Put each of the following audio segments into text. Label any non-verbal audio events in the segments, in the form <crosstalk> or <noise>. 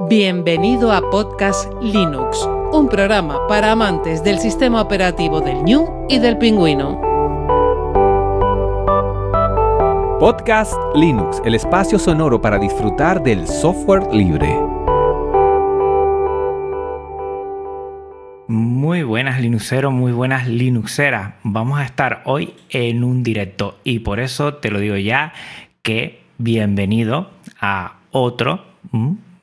Bienvenido a Podcast Linux, un programa para amantes del sistema operativo del New y del pingüino. Podcast Linux, el espacio sonoro para disfrutar del software libre. Muy buenas Linuxeros, muy buenas Linuxeras. Vamos a estar hoy en un directo y por eso te lo digo ya que bienvenido a otro,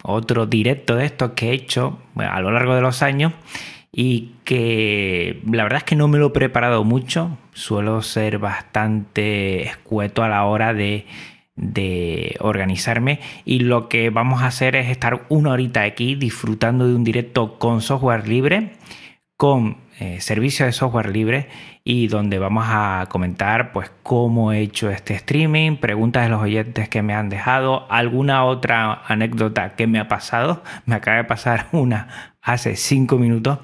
otro directo de estos que he hecho a lo largo de los años y que la verdad es que no me lo he preparado mucho, suelo ser bastante escueto a la hora de, de organizarme y lo que vamos a hacer es estar una horita aquí disfrutando de un directo con software libre, con eh, servicio de software libre y donde vamos a comentar pues cómo he hecho este streaming, preguntas de los oyentes que me han dejado, alguna otra anécdota que me ha pasado. <laughs> Me acaba de pasar <laughs> una hace cinco minutos.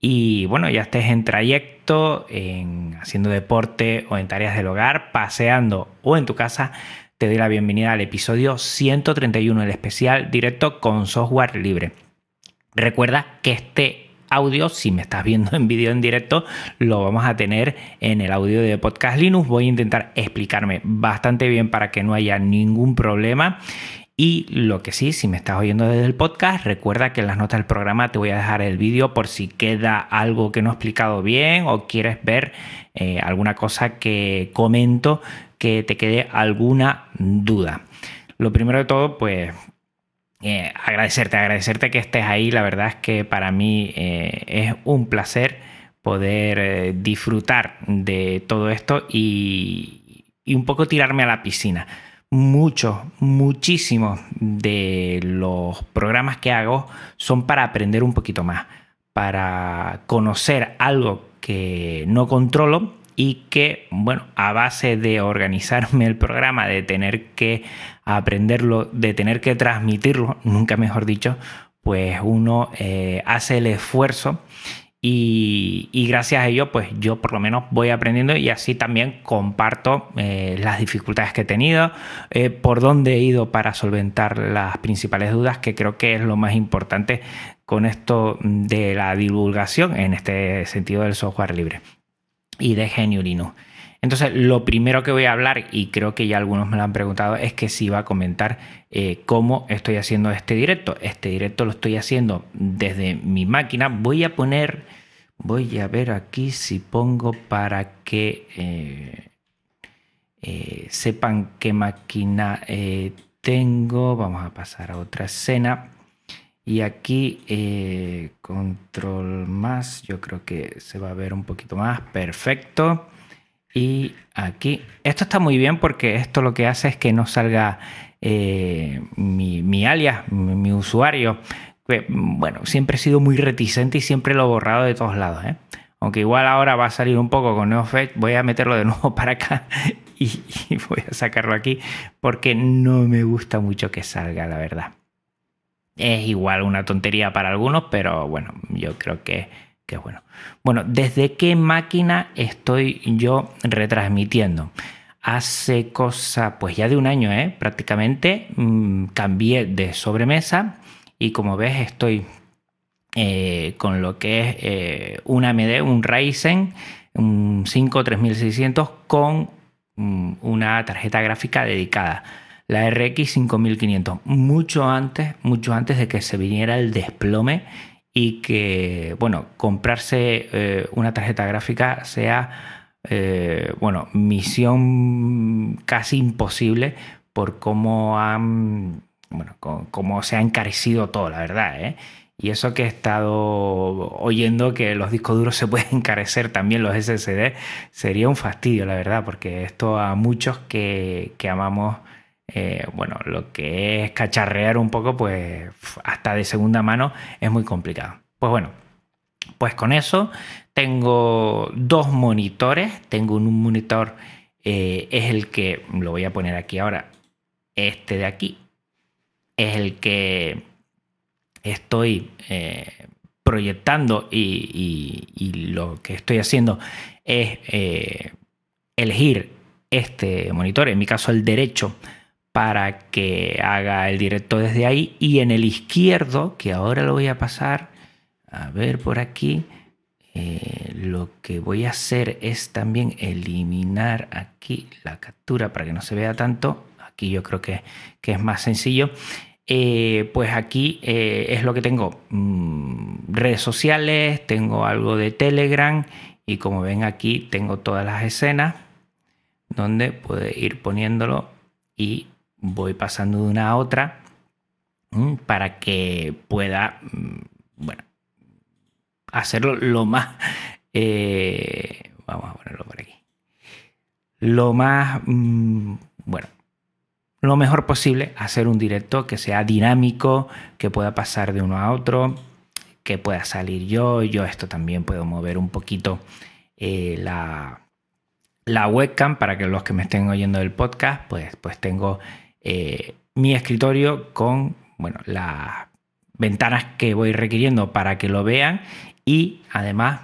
Y bueno, ya estés en trayecto, en haciendo deporte o en tareas del hogar, paseando o en tu casa, te doy la bienvenida al episodio 131, el especial directo con software libre. Recuerda que este audio, si me estás viendo en vídeo en directo, lo vamos a tener en el audio de Podcast Linux. Voy a intentar explicarme bastante bien para que no haya ningún problema. Y lo que sí, si me estás oyendo desde el podcast, recuerda que en las notas del programa te voy a dejar el vídeo por si queda algo que no he explicado bien o quieres ver eh, alguna cosa que comento que te quede alguna duda. Lo primero de todo, pues eh, agradecerte, agradecerte que estés ahí. La verdad es que para mí eh, es un placer poder eh, disfrutar de todo esto y, un poco tirarme a la piscina. Muchos, muchísimos de los programas que hago son para aprender un poquito más, para conocer algo que no controlo y que, bueno, a base de organizarme el programa, de tener que aprenderlo, de tener que transmitirlo, nunca mejor dicho, pues uno eh, hace el esfuerzo y, gracias a ello, pues yo por lo menos voy aprendiendo y así también comparto eh, las dificultades que he tenido, eh, por dónde he ido para solventar las principales dudas, que creo que es lo más importante con esto de la divulgación, en este sentido del software libre y de GNU Linux. Entonces, lo primero que voy a hablar, y creo que ya algunos me lo han preguntado, es que si va a comentar eh, cómo estoy haciendo este directo. Este directo lo estoy haciendo desde mi máquina. Voy a poner, voy a ver aquí si pongo para que eh, eh, sepan qué máquina tengo. Vamos a pasar a otra escena. Y aquí control más, yo creo que se va a ver un poquito más. Perfecto. Y aquí, esto está muy bien porque esto lo que hace es que no salga eh, mi, alias, mi, usuario. bueno, siempre he sido muy reticente y siempre lo he borrado de todos lados. ¿eh? Aunque igual ahora va a salir un poco con NeoFetch, voy a meterlo de nuevo <laughs> para acá y voy a sacarlo aquí porque no me gusta mucho que salga, la verdad. Es igual una tontería para algunos, pero bueno, yo creo que bueno. Bueno, ¿desde qué máquina estoy yo retransmitiendo? Hace cosa, pues ya de un año, ¿eh? prácticamente, mm, cambié de sobremesa y como ves estoy eh, con lo que es eh, un AMD, un Ryzen, un 5 3600 con mm, una tarjeta gráfica dedicada la RX 5500, mucho antes, mucho antes de que se viniera el desplome y que, bueno, comprarse eh, una tarjeta gráfica sea, eh, bueno, misión casi imposible por cómo han, bueno, cómo se ha encarecido todo, la verdad, ¿eh? Y eso que he estado oyendo que los discos duros se pueden encarecer también los SSD, sería un fastidio, la verdad, porque esto a muchos que, que amamos eh, bueno, lo que es cacharrear un poco, pues hasta de segunda mano es muy complicado. Pues bueno, pues con eso tengo dos monitores. Tengo un monitor, eh, es el que, lo voy a poner aquí ahora, este de aquí, es el que estoy eh, proyectando y, lo que estoy haciendo es elegir este monitor, en mi caso el derecho, para que haga el directo desde ahí. Y en el izquierdo, que ahora lo voy a pasar, a ver por aquí, eh, lo que voy a hacer es también eliminar aquí la captura para que no se vea tanto. Aquí yo creo que, es más sencillo. Eh, pues aquí eh, es lo que tengo. Mm, redes sociales, tengo algo de Telegram y como ven aquí tengo todas las escenas donde puede ir poniéndolo y voy pasando de una a otra para que pueda, mm, bueno, hacerlo lo más, <laughs> eh, vamos a ponerlo por aquí, lo más, mm, bueno, lo mejor posible, hacer un directo que sea dinámico, que pueda pasar de uno a otro, que pueda salir yo, yo esto también puedo mover un poquito eh, la, la webcam para que los que me estén oyendo del podcast, pues, pues tengo eh, mi escritorio con bueno, las ventanas que voy requiriendo para que lo vean y además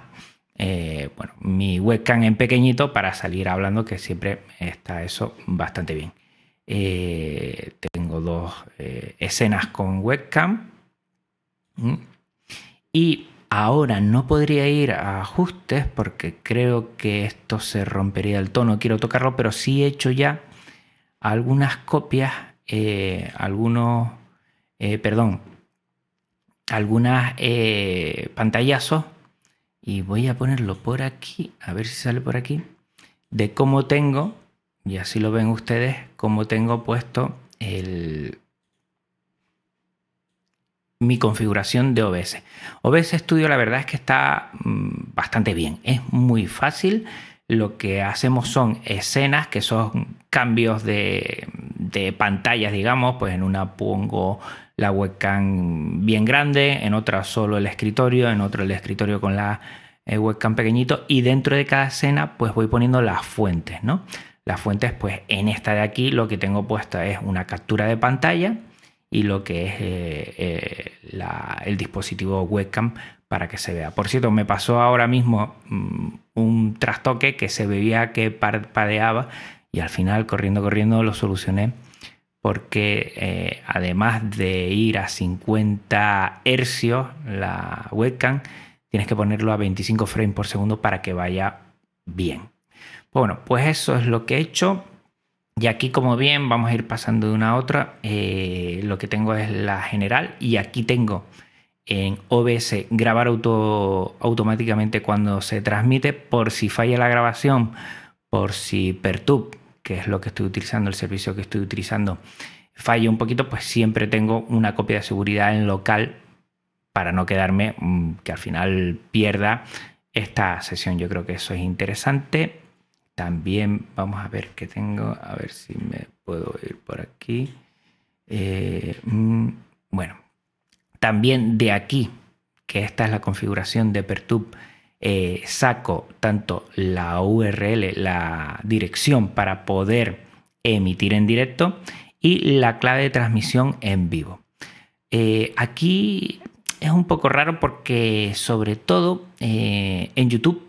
eh, bueno, mi webcam en pequeñito para salir hablando que siempre está eso bastante bien. Eh, tengo dos escenas con webcam y ahora no podría ir a ajustes porque creo que esto se rompería el tono, quiero tocarlo, pero sí he hecho ya algunas copias, eh, algunos, eh, perdón, algunas eh, pantallazos y voy a ponerlo por aquí, a ver si sale por aquí, de cómo tengo, y así lo ven ustedes, cómo tengo puesto el, mi configuración de OBS. OBS Studio la verdad es que está mm, bastante bien, es muy fácil lo que hacemos son escenas que son cambios de, pantallas, digamos, pues en una pongo la webcam bien grande, en otra solo el escritorio, en otro el escritorio con la eh, webcam pequeñito y dentro de cada escena pues voy poniendo las fuentes, ¿no? Las fuentes pues en esta de aquí lo que tengo puesta es una captura de pantalla y lo que es eh, eh, el dispositivo webcam para que se vea. Por cierto, me pasó ahora mismo mm, un trastoque que se veía que parpadeaba y al final corriendo, corriendo lo solucioné porque eh, además de ir a 50 hercios la webcam, tienes que ponerlo a 25 frames por segundo para que vaya bien. Bueno, pues eso es lo que he hecho. Y aquí como bien vamos a ir pasando de una a otra. Eh, lo que tengo es la general y aquí tengo en OBS grabar auto, automáticamente cuando se transmite por si falla la grabación, por si Pertub, que es lo que estoy utilizando, el servicio que estoy utilizando, falla un poquito, pues siempre tengo una copia de seguridad en local para no quedarme mm, que al final pierda esta sesión. Yo creo que eso es interesante. También vamos a ver qué tengo, a ver si me puedo ir por aquí. Eh, mm, bueno, también de aquí, que esta es la configuración de Pertub, eh, saco tanto la URL, la dirección para poder emitir en directo y la clave de transmisión en vivo. Eh, aquí es un poco raro porque sobre todo eh, en YouTube,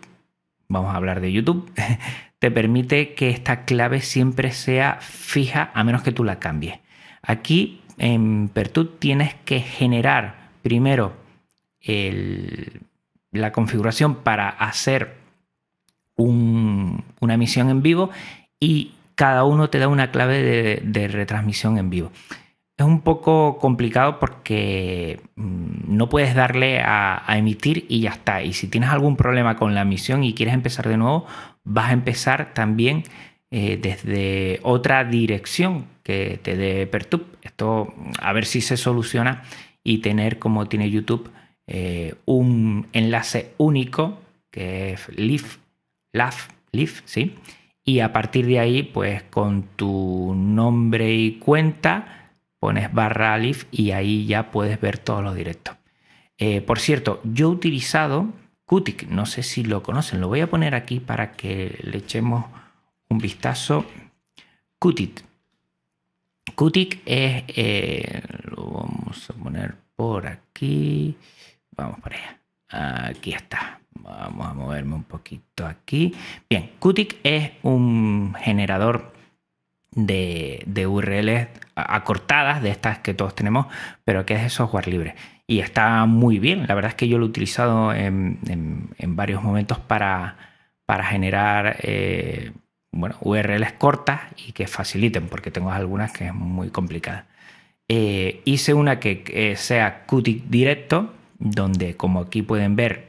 vamos a hablar de YouTube, <laughs> te permite que esta clave siempre sea fija a menos que tú la cambies. Aquí en Pertut tienes que generar primero la configuración para hacer una emisión en vivo y cada uno te da una clave de, retransmisión en vivo. Es un poco complicado porque mm, no puedes darle a, emitir y ya está. Y si tienes algún problema con la emisión y quieres empezar de nuevo, vas a empezar también eh, desde otra dirección que te dé Pertub. Esto a ver si se soluciona y tener como tiene YouTube eh, un enlace único que es live, live, ¿sí? Y a partir de ahí, pues con tu nombre y cuenta, pones barra y ahí ya puedes ver todos los directos. Eh, por cierto, yo he utilizado Qtik, no sé si lo conocen, lo voy a poner aquí para que le echemos un vistazo. Qtik. Qtik es, eh, lo vamos a poner por aquí. Vamos por allá. Aquí está. Vamos a moverme un poquito aquí. Bien, Qtik es un generador de, URLs acortadas, de estas que todos tenemos, pero que es de software libre. Y está muy bien. La verdad es que yo lo he utilizado en, varios momentos para, para generar eh, bueno, URLs cortas y que faciliten, porque tengo algunas que es muy complicada. Eh, hice una que sea Qt directo, donde como aquí pueden ver,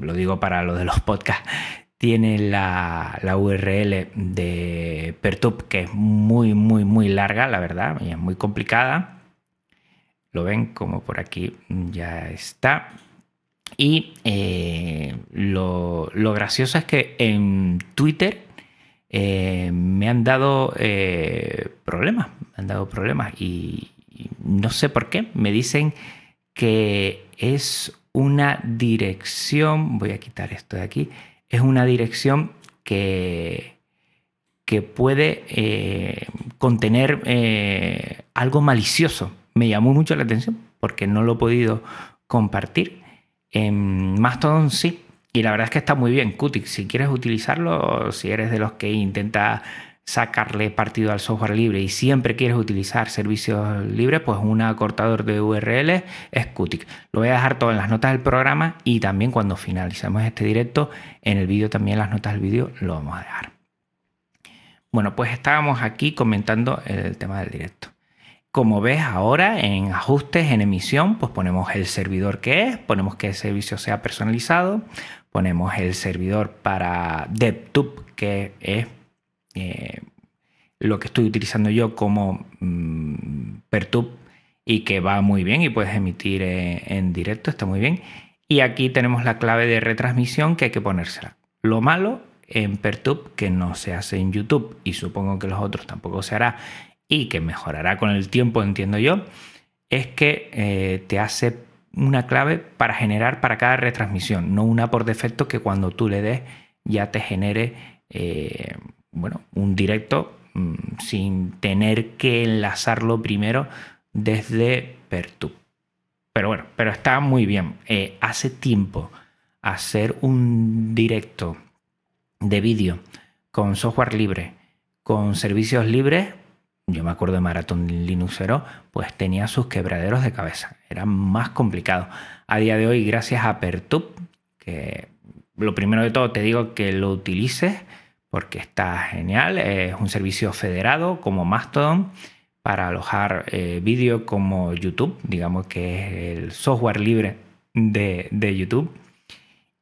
lo digo para lo de los podcasts, <laughs> tiene la, URL de Pertub, que es muy, muy, muy larga, la verdad, y es muy complicada. Lo ven como por aquí ya está. Y eh, lo, gracioso es que en Twitter eh, me han dado eh, problemas, me han dado problemas y, no sé por qué. Me dicen que es una dirección, voy a quitar esto de aquí, es una dirección que, que puede eh, contener eh, algo malicioso. Me llamó mucho la atención porque no lo he podido compartir. Mastodon sí, y la verdad es que está muy bien. Qtix, si quieres utilizarlo, si eres de los que intenta sacarle partido al software libre y siempre quieres utilizar servicios libres, pues un acortador de URL es Qtix. Lo voy a dejar todo en las notas del programa y también cuando finalicemos este directo, en el vídeo también las notas del vídeo lo vamos a dejar. Bueno, pues estábamos aquí comentando el tema del directo. Como ves ahora en ajustes, en emisión, pues ponemos el servidor que es, ponemos que el servicio sea personalizado, ponemos el servidor para DevTube que es eh, lo que estoy utilizando yo como mm, Pertub y que va muy bien y puedes emitir eh, en directo, está muy bien. Y aquí tenemos la clave de retransmisión que hay que ponérsela. Lo malo en Pertub, que no se hace en YouTube y supongo que los otros tampoco se hará y que mejorará con el tiempo, entiendo yo, es que eh, te hace una clave para generar para cada retransmisión, no una por defecto que cuando tú le des ya te genere bueno, un directo mm, sin tener que enlazarlo primero desde Pertub. Pero bueno, pero está muy bien. Eh, hace tiempo hacer un directo de vídeo con software libre, con servicios libres, yo me acuerdo de Maratón Linuxero, pues tenía sus quebraderos de cabeza. Era más complicado. A día de hoy, gracias a Pertub, que lo primero de todo te digo que lo utilices porque está genial. Es un servicio federado como Mastodon para alojar eh, vídeo como YouTube, digamos que es el software libre de, YouTube.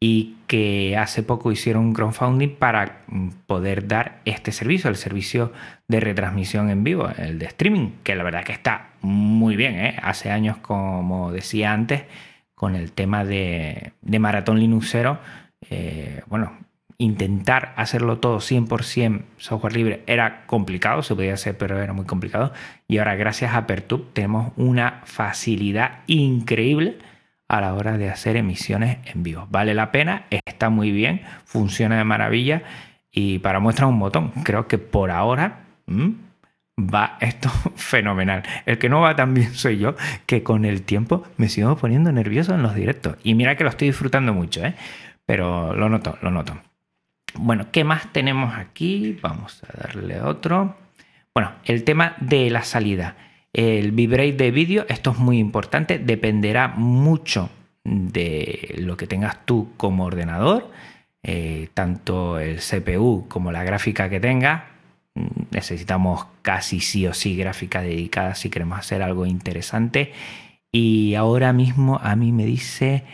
Y que hace poco hicieron un crowdfunding para mm, poder dar este servicio, el servicio de retransmisión en vivo, el de streaming, que la verdad que está muy bien. ¿eh? Hace años, como decía antes, con el tema de, de Maratón Linuxero, eh, bueno, intentar hacerlo todo 100% software libre era complicado, se podía hacer, pero era muy complicado. Y ahora, gracias a Pertub, tenemos una facilidad increíble a la hora de hacer emisiones en vivo. Vale la pena, está muy bien, funciona de maravilla. Y para muestra un botón, creo que por ahora va esto <laughs> fenomenal. El que no va tan bien <laughs> soy yo, que con el tiempo me sigo poniendo nervioso en los directos. Y mira que lo estoy disfrutando mucho, ¿eh? pero lo noto, lo noto. Bueno, ¿qué más tenemos aquí? Vamos a darle otro. Bueno, el tema de la salida. El bitrate de vídeo, esto es muy importante, dependerá mucho de lo que tengas tú como ordenador, eh, tanto el CPU como la gráfica que tengas. Necesitamos casi sí o sí gráfica dedicada si queremos hacer algo interesante. Y ahora mismo a mí me dice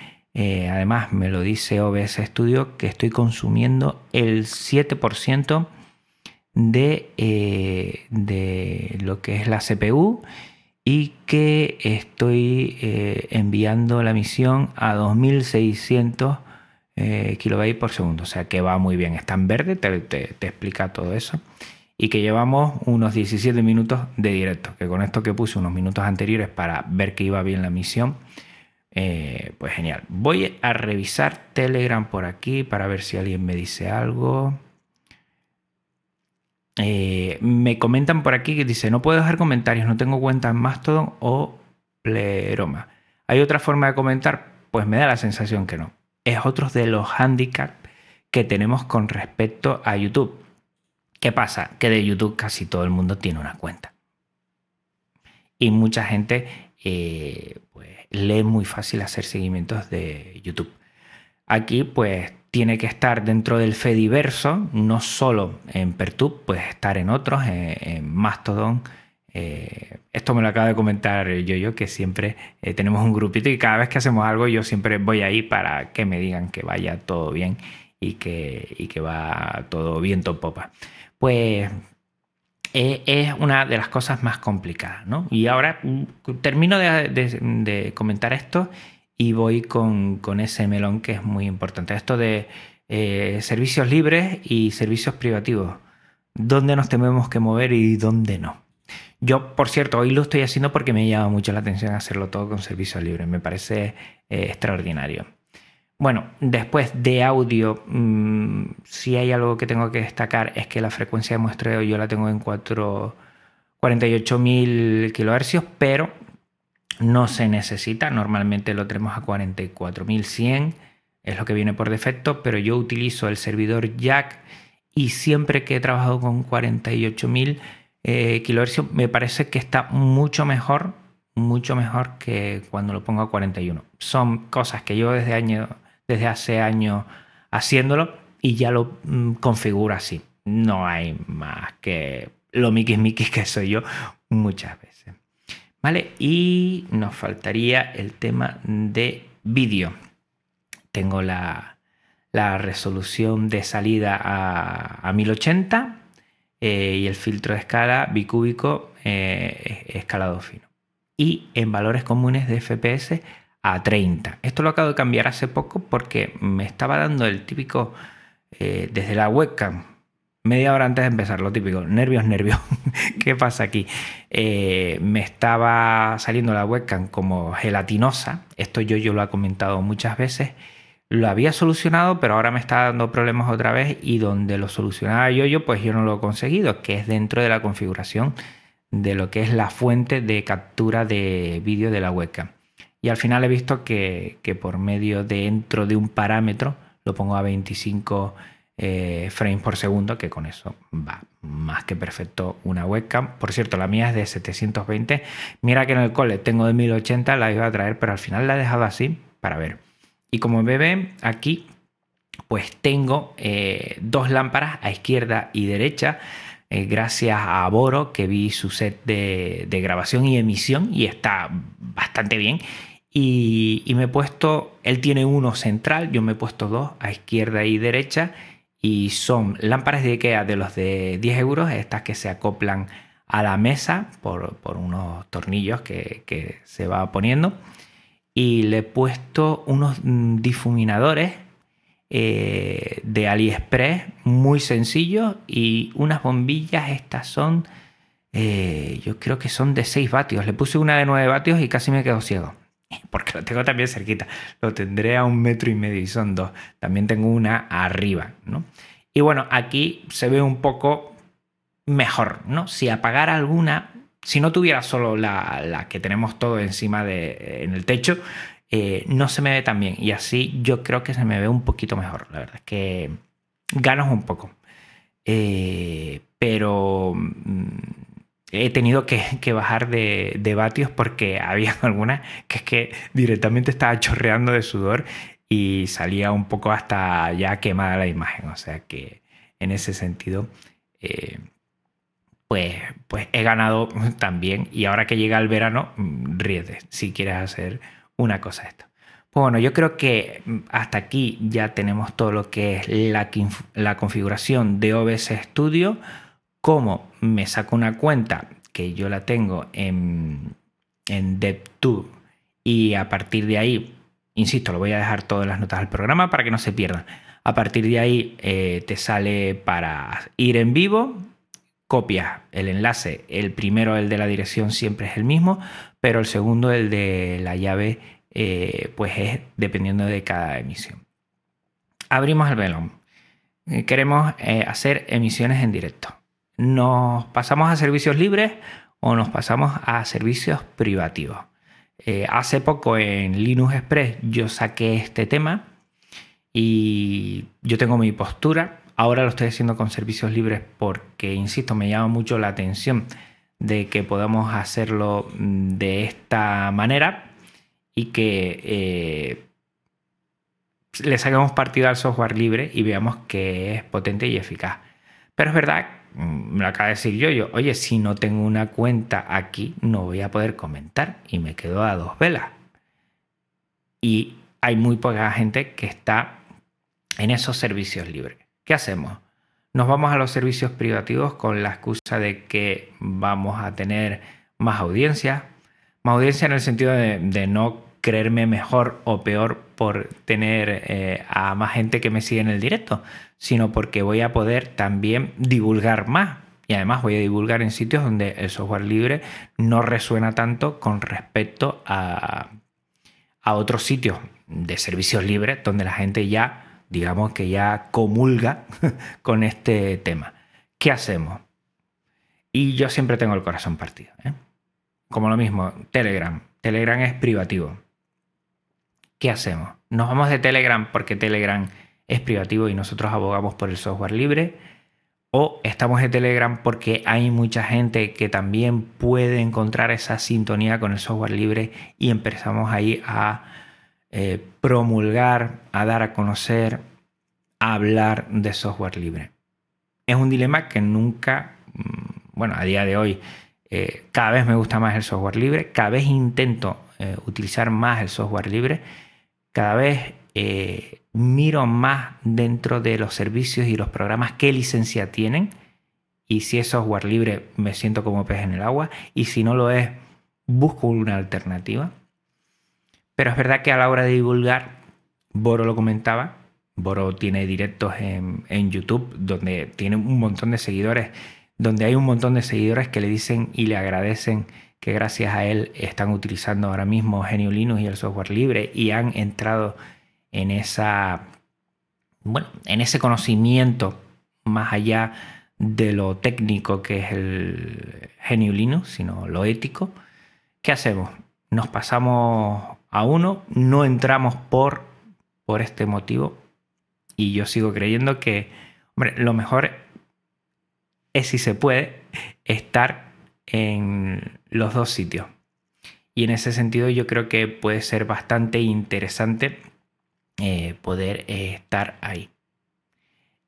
eh, además, me lo dice OBS Studio que estoy consumiendo el 7% de, eh, de, lo que es la CPU y que estoy eh, enviando la misión a 2600 kilobytes por segundo. O sea que va muy bien. Está en verde, te, te explica todo eso y que llevamos unos 17 minutos de directo, que con esto que puse unos minutos anteriores para ver que iba bien la misión, eh, pues genial. Voy a revisar Telegram por aquí para ver si alguien me dice algo. Eh, me comentan por aquí que dice, no puedo dejar comentarios, no tengo cuenta en Mastodon o Pleroma. ¿Hay otra forma de comentar? Pues me da la sensación que no. Es otro de los handicaps que tenemos con respecto a YouTube. ¿Qué pasa? Que de YouTube casi todo el mundo tiene una cuenta. Y mucha gente eh, pues, muy fácil hacer seguimientos de YouTube. Aquí pues tiene que estar dentro del Fediverso, no solo en Pertube, puede estar en otros, en, Mastodon. Eh, esto me lo acaba de comentar yo, yo que siempre eh, tenemos un grupito y cada vez que hacemos algo yo siempre voy ahí para que me digan que vaya todo bien y que, y que va todo viento popa. Pues eh, es una de las cosas más complicadas, ¿no? Y ahora mm, termino de comentar esto y voy con, ese melón que es muy importante. Esto de eh, servicios libres y servicios privativos. ¿Dónde nos tenemos que mover y dónde no? Yo, por cierto, hoy lo estoy haciendo porque me llama mucho la atención hacerlo todo con servicios libres. Me parece eh, extraordinario. Bueno, después de audio, mm, si hay algo que tengo que destacar es que la frecuencia de muestreo yo la tengo en 48.000 kHz, pero no se necesita, normalmente lo tenemos a 44.100, es lo que viene por defecto, pero yo utilizo el servidor Jack y siempre que he trabajado con 48.000 eh, me parece que está mucho mejor, mucho mejor que cuando lo pongo a 41. Son cosas que yo desde, año, desde hace años haciéndolo y ya lo mm, configuro así. No hay más que lo miquis miquis que soy yo muchas veces. ¿Vale? Y nos faltaría el tema de vídeo. Tengo la, resolución de salida a, 1080 eh, y el filtro de escala bicúbico eh, escalado fino. Y en valores comunes de FPS a 30. Esto lo acabo de cambiar hace poco porque me estaba dando el típico eh, desde la webcam media hora antes de empezar, lo típico, nervios, nervios. <laughs> ¿Qué pasa aquí? Eh, me estaba saliendo la webcam como gelatinosa. Esto yo, yo lo he comentado muchas veces. Lo había solucionado, pero ahora me está dando problemas otra vez y donde lo solucionaba yo, yo pues yo no lo he conseguido, que es dentro de la configuración de lo que es la fuente de captura de vídeo de la webcam. Y al final he visto que, que por medio dentro de un parámetro, lo pongo a 25 eh, frames por segundo, que con eso va más que perfecto una webcam. Por cierto, la mía es de 720. Mira que en el cole tengo de 1080, la iba a traer, pero al final la he dejado así para ver. Y como ven aquí, pues tengo eh, dos lámparas a izquierda y derecha. Eh, gracias a Boro, que vi su set de, grabación y emisión y está bastante bien. Y, me he puesto, él tiene uno central, yo me he puesto dos a izquierda y derecha y son lámparas de IKEA de los de 10 euros, estas que se acoplan a la mesa por, unos tornillos que, se va poniendo. Y le he puesto unos mm, difuminadores eh, de AliExpress muy sencillos y unas bombillas, estas son, eh, yo creo que son de 6 vatios. Le puse una de 9 vatios y casi me quedo ciego <laughs> porque lo tengo también cerquita. Lo tendré a un metro y medio y son dos. También tengo una arriba, ¿no? Y bueno, aquí se ve un poco mejor, ¿no? Si apagara alguna, si no tuviera solo la, que tenemos todo encima de, en el techo, eh, no se me ve tan bien. Y así yo creo que se me ve un poquito mejor. La verdad es que ganas un poco. Eh, pero mm, he tenido que, bajar de, vatios porque <laughs> había algunas que es que directamente estaba chorreando de sudor y salía un poco hasta ya quemada la imagen. O sea que en ese sentido, eh, pues, pues he ganado también. Y ahora que llega el verano, mm, ríete si quieres hacer una cosa esto. Pues bueno, yo creo que mm, hasta aquí ya tenemos todo lo que es la, la configuración de OBS Studio cómo me saco una cuenta que yo la tengo en, en DevTube y a partir de ahí, insisto, lo voy a dejar todas las notas del programa para que no se pierdan. A partir de ahí eh, te sale para ir en vivo, copias el enlace. El primero, el de la dirección, siempre es el mismo, pero el segundo, el de la llave, eh, pues es dependiendo de cada emisión. Abrimos el velón. Eh, queremos hacer emisiones en directo. ¿Nos pasamos a servicios libres o nos pasamos a servicios privativos? Eh, hace poco en Linux Express yo saqué este tema y yo tengo mi postura. ahora lo estoy haciendo con servicios libres porque, insisto, me llama mucho la atención de que podamos hacerlo mm, de esta manera y que eh, le saquemos partido al software libre y veamos que es potente y eficaz. Pero es verdad, me lo acaba de decir yo, yo, oye, si no tengo una cuenta aquí, no voy a poder comentar y me quedo a dos velas. Y hay muy poca gente que está en esos servicios libres. ¿Qué hacemos? Nos vamos a los servicios privativos con la excusa de que vamos a tener más audiencia. Más audiencia en el sentido de, no creerme mejor o peor por tener eh, a más gente que me sigue en el directo, sino porque voy a poder también divulgar más. Y además voy a divulgar en sitios donde el software libre no resuena tanto con respecto a, a otros sitios de servicios libres donde la gente ya, digamos que ya comulga <laughs> con este tema. ¿Qué hacemos? Y yo siempre tengo el corazón partido. ¿eh? Como lo mismo, Telegram. Telegram es privativo. ¿Qué hacemos? ¿Nos vamos de Telegram porque Telegram es privativo y nosotros abogamos por el software libre? ¿O estamos de Telegram porque hay mucha gente que también puede encontrar esa sintonía con el software libre y empezamos ahí a eh, promulgar, a dar a conocer, a hablar de software libre. Es un dilema que nunca, mm, bueno, a día de hoy, eh, cada vez me gusta más el software libre, cada vez intento eh, utilizar más el software libre, cada vez miro más dentro de los servicios y los programas qué licencia tienen. Y si es software libre, me siento como pez en el agua. Y si no lo es, busco una alternativa. Pero es verdad que a la hora de divulgar, Boro lo comentaba, Boro tiene directos en, YouTube donde tiene un montón de seguidores, donde hay un montón de seguidores que le dicen y le agradecen que gracias a él están utilizando ahora mismo Genio Linux y el software libre y han entrado en esa bueno, en ese conocimiento más allá de lo técnico que es el Genio Linux, sino lo ético. ¿Qué hacemos? Nos pasamos a uno, no entramos por, por este motivo y yo sigo creyendo que, hombre, lo mejor es si se puede estar en los dos sitios. Y en ese sentido yo creo que puede ser bastante interesante eh, poder eh, estar ahí.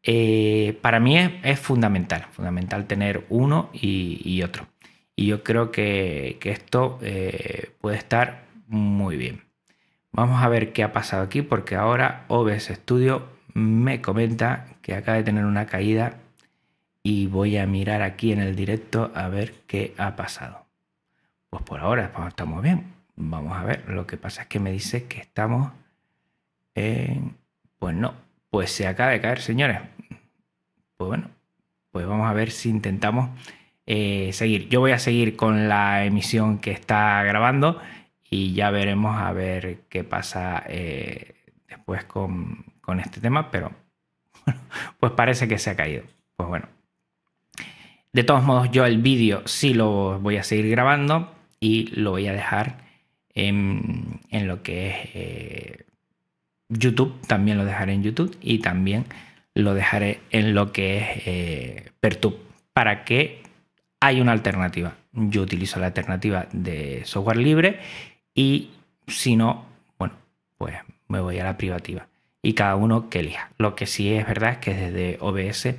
Eh, para mí es, fundamental, fundamental tener uno y, otro. Y yo creo que, que esto puede estar muy bien. Vamos a ver qué ha pasado aquí porque ahora OBS Studio me comenta que acaba de tener una caída y voy a mirar aquí en el directo a ver qué ha pasado. Pues por ahora estamos bien. Vamos a ver. Lo que pasa es que me dice que estamos en... Pues no. Pues se acaba de caer, señores. Pues bueno. Pues vamos a ver si intentamos eh, seguir. Yo voy a seguir con la emisión que está grabando y ya veremos a ver qué pasa eh, después con, este tema, pero <laughs> pues parece que se ha caído. Pues bueno. De todos modos, yo el vídeo sí lo voy a seguir grabando y lo voy a dejar en, lo que es eh, YouTube, también lo dejaré en YouTube y también lo dejaré en lo que es eh, Pertube para que haya una alternativa. Yo utilizo la alternativa de software libre y si no, bueno, pues me voy a la privativa. Y cada uno que elija. Lo que sí es verdad es que desde OBS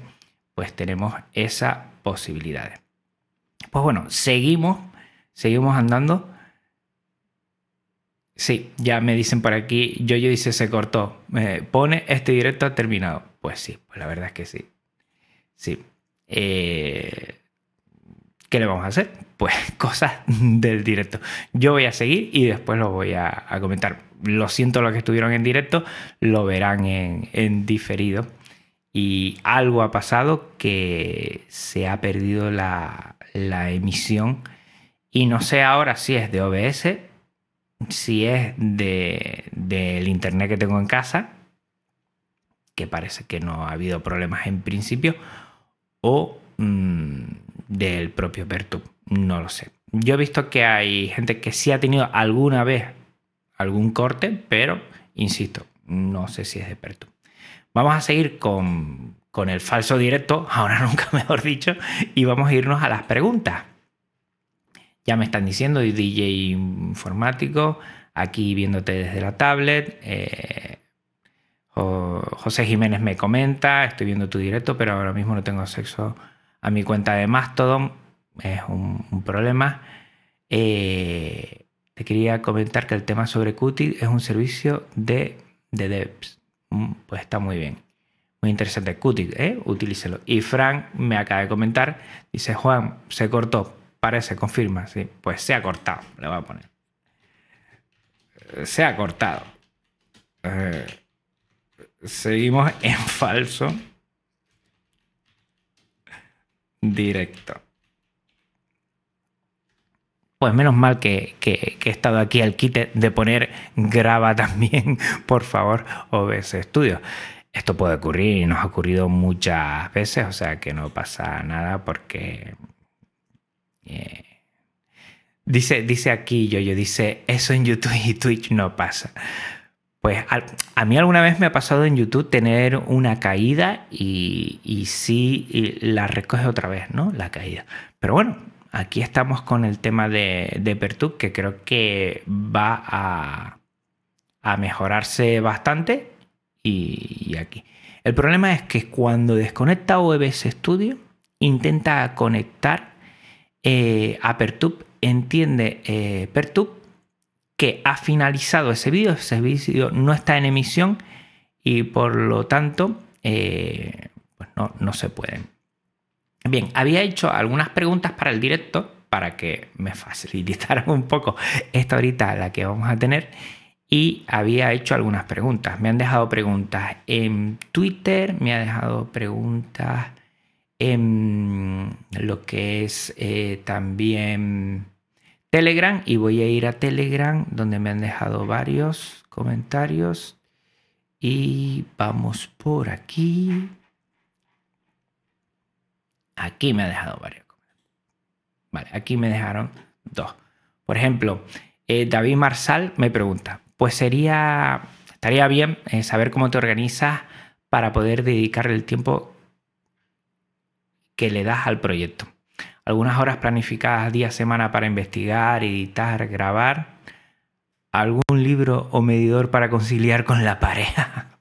pues tenemos esa posibilidad. Pues bueno, seguimos, seguimos andando. Sí, ya me dicen por aquí, yo yo dice se cortó. me pone este directo terminado. Pues sí, pues la verdad es que sí. Sí. Eh, ¿Qué le vamos a hacer? Pues <laughs> cosas del directo. Yo voy a seguir y después lo voy a, comentar. Lo siento los que estuvieron en directo, lo verán en, diferido. Y algo ha pasado que se ha perdido la, emisión. Y no sé ahora si es de OBS, si es del internet que tengo en casa, que parece que no ha habido problemas en principio, o mm, del propio Pertub. No lo sé. Yo he visto que hay gente que sí ha tenido alguna vez algún corte, pero insisto, no sé si es de Pertub. Vamos a seguir con, con el falso directo, <laughs> ahora nunca mejor dicho, y vamos a irnos a las preguntas. Ya me están diciendo, DJ informático, aquí viéndote desde la tablet. Eh, José Jiménez me comenta, estoy viendo tu directo, pero ahora mismo no tengo acceso a mi cuenta de Mastodon. Es un, problema. Eh, te quería comentar que el tema sobre Qt es un servicio de, de devs. Mm, pues está muy bien. Muy interesante. Qt, ¿eh? utilícelo. Y Frank me acaba de comentar, dice Juan, se cortó. Parece, confirma. Sí, pues se ha cortado. Le voy a poner. Se ha cortado. Eh, seguimos <laughs> en falso. Directo. Pues menos mal que, que, he estado aquí al quite de poner graba <laughs> también, por favor, OBS Studio. Esto puede ocurrir y nos ha ocurrido muchas veces, o sea que no pasa nada porque... Dice, dice aquí yo, yo dice, eso en YouTube y Twitch no pasa. Pues a, mí alguna vez me ha pasado en YouTube tener una caída y, y sí la recoge otra vez, ¿no? La caída. Pero bueno, aquí estamos con el tema de, de que creo que va a, mejorarse bastante. Y, aquí. El problema es que cuando desconecta OBS Studio, intenta conectar eh, a Pertub, entiende eh, Pertub que ha finalizado ese vídeo, ese vídeo no está en emisión y por lo tanto eh, pues no, no se pueden. Bien, había hecho algunas preguntas para el directo para que me facilitaran un poco esta ahorita la que vamos a tener y había hecho algunas preguntas. Me han dejado preguntas en Twitter, me ha dejado preguntas en lo que es eh, también Telegram y voy a ir a Telegram donde me han dejado varios comentarios y vamos por aquí. Aquí me ha dejado varios. Vale, aquí me dejaron dos. Por ejemplo, eh, David Marsal me pregunta, pues sería, estaría bien eh, saber cómo te organizas para poder dedicarle el tiempo que le das al proyecto. Algunas horas planificadas día a semana para investigar, editar, grabar. ¿Algún libro o medidor para conciliar con la pareja?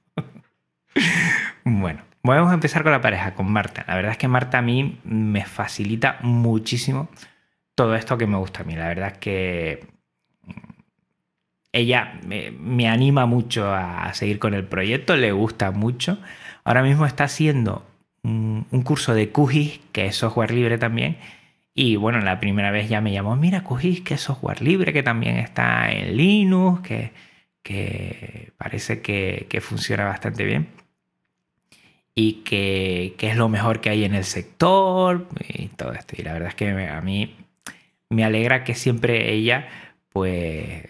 <laughs> bueno, Vamos a empezar con la pareja, con Marta. La verdad es que Marta a mí me facilita muchísimo todo esto que me gusta a mí. La verdad es que ella me, anima mucho a seguir con el proyecto, le gusta mucho. Ahora mismo está haciendo un, curso de QGIS, que es software libre también. Y bueno, la primera vez ya me llamó, mira, QGIS, que es software libre, que también está en Linux, que, parece que, que funciona bastante bien y que, es lo mejor que hay en el sector y todo esto. Y la verdad es que a mí me alegra que siempre ella pues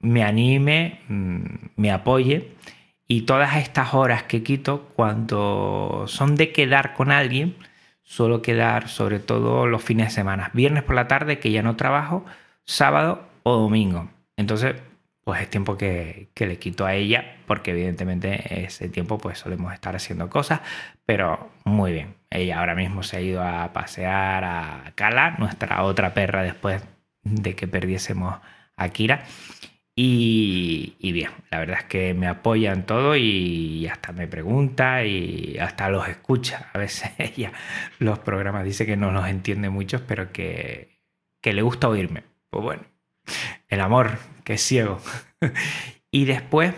me anime, mm, me apoye y todas estas horas que quito cuando son de quedar con alguien, suelo quedar sobre todo los fines de semana, viernes por la tarde que ya no trabajo, sábado o domingo. Entonces pues es tiempo que, le quito a ella, porque evidentemente ese tiempo pues solemos estar haciendo cosas, pero muy bien. Ella ahora mismo se ha ido a pasear a Kala, nuestra otra perra después de que perdiésemos a Kira. Y, bien, la verdad es que me apoya en todo y hasta me pregunta y hasta los escucha. A veces <laughs> ella los programas dice que no los entiende muchos, pero que, que le gusta oírme. Pues bueno, el amor que es ciego. <laughs> y después,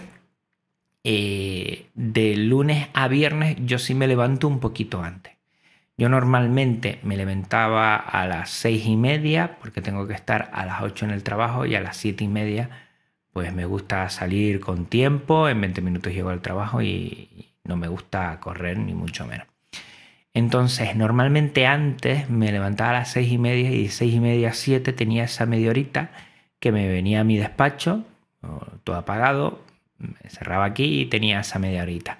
eh, de lunes a viernes, yo sí me levanto un poquito antes. Yo normalmente me levantaba a las seis y media porque tengo que estar a las 8 en el trabajo y a las siete y media pues me gusta salir con tiempo, en 20 minutos llego al trabajo y no me gusta correr ni mucho menos. Entonces, normalmente antes me levantaba a las seis y media y de seis y media a siete tenía esa media horita que me venía a mi despacho, todo apagado, me cerraba aquí y tenía esa media horita.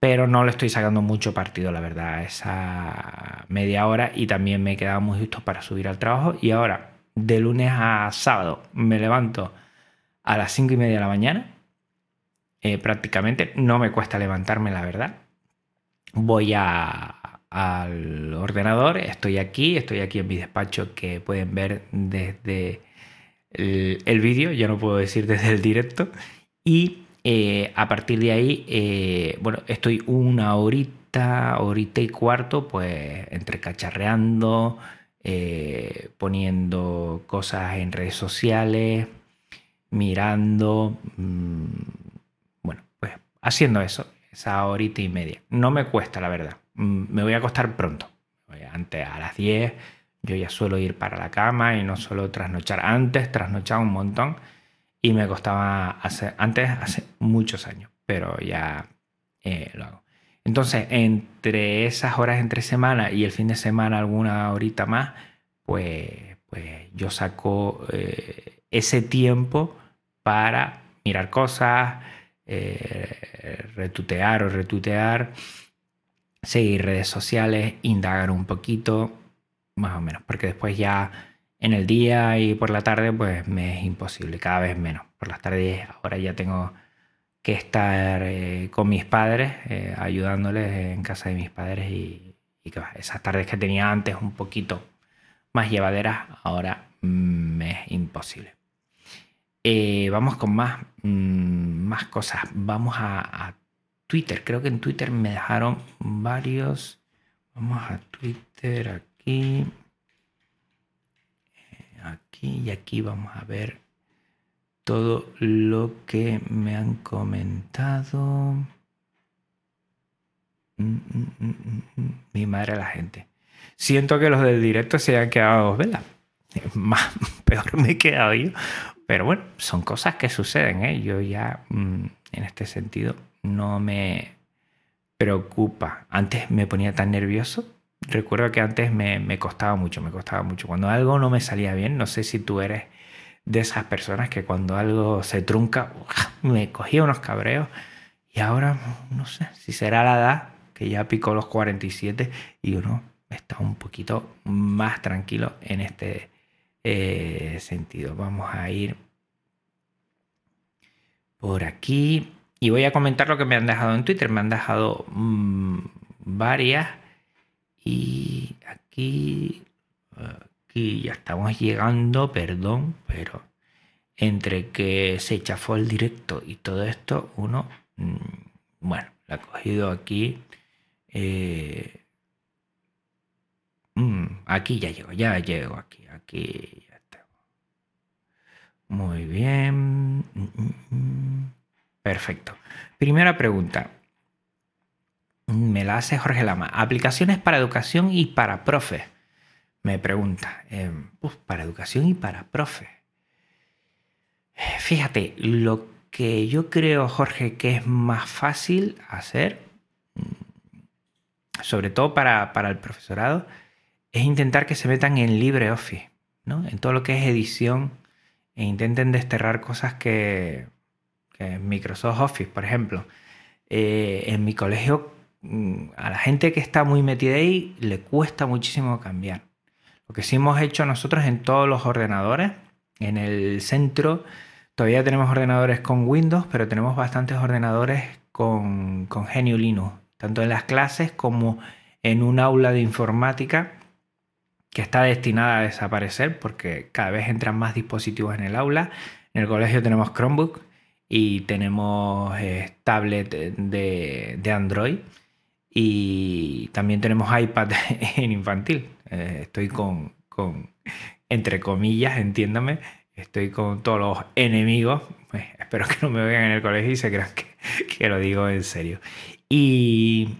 Pero no le estoy sacando mucho partido, la verdad, esa media hora y también me quedaba muy justo para subir al trabajo. Y ahora, de lunes a sábado, me levanto a las cinco y media de la mañana. Eh, prácticamente no me cuesta levantarme, la verdad. voy al ordenador, estoy aquí, estoy aquí en mi despacho que pueden ver desde el, vídeo, ya no puedo decir desde el directo, y eh, a partir de ahí, eh, bueno, estoy una horita, horita y cuarto, pues entre cacharreando, poniendo cosas en redes sociales, mirando, mm, bueno, pues haciendo eso, esa horita y media. No me cuesta, la verdad. Mm, me voy a acostar pronto. Antes a las 10 yo ya suelo ir para la cama y no suelo trasnochar. Antes trasnochaba un montón y me costaba hacer, antes hace muchos años, pero ya eh, lo hago. Entonces, entre esas horas entre semana y el fin de semana alguna horita más, pues, pues yo saco eh, ese tiempo para mirar cosas, eh, retutear o retutear, seguir redes sociales, indagar un poquito, más o menos, porque después ya en el día y por la tarde pues me es imposible, cada vez menos. Por las tardes ahora ya tengo que estar eh, con mis padres, eh, ayudándoles en casa de mis padres y, que esas tardes que tenía antes un poquito más llevaderas, ahora me es imposible. Eh, vamos con más, mm, más cosas. Vamos a, Twitter. Creo que en Twitter me dejaron varios. Vamos a Twitter aquí. Eh, aquí y aquí vamos a ver todo lo que me han comentado. Mm, mm, Mi madre la gente. Siento que los del directo se han quedado, ¿verdad? <laughs> Más, peor me he quedado yo pero bueno, son cosas que suceden. ¿eh? Yo ya mm, en este sentido no me preocupa. Antes me ponía tan nervioso. Recuerdo que antes me, costaba mucho, me costaba mucho. Cuando algo no me salía bien, no sé si tú eres de esas personas que cuando algo se trunca, me cogía unos cabreos. Y ahora, no sé, si será la edad, que ya picó los 47 y uno está un poquito más tranquilo en este eh, sentido. Vamos a ir por aquí y voy a comentar lo que me han dejado en Twitter. Me han dejado mm, varias y aquí, aquí ya estamos llegando, perdón, pero entre que se chafó el directo y todo esto, uno, mm, bueno, la ha cogido aquí. Eh, mm, aquí ya llego, ya llego aquí, aquí muy bien. Perfecto. Primera pregunta. Me la hace Jorge Lama. Aplicaciones para educación y para profe. Me pregunta. Em, para educación y para profe. Fíjate, lo que yo creo, Jorge, que es más fácil hacer, sobre todo para, para el profesorado, es intentar que se metan en LibreOffice, En todo lo que es edición e intenten desterrar cosas que, Microsoft Office, por ejemplo. Eh, en mi colegio, mm, a la gente que está muy metida ahí, le cuesta muchísimo cambiar. Lo que sí hemos hecho nosotros en todos los ordenadores, en el centro, todavía tenemos ordenadores con Windows, pero tenemos bastantes ordenadores con, con GNU Linux, tanto en las clases como en un aula de informática que está destinada a desaparecer porque cada vez entran más dispositivos en el aula. En el colegio tenemos Chromebook y tenemos eh, tablet de, Android y también tenemos iPad <laughs> en infantil. Eh, estoy con, entre comillas, entiéndame, estoy con todos los enemigos. Pues, espero que no me vean en el colegio y se crean que, que lo digo en serio. Y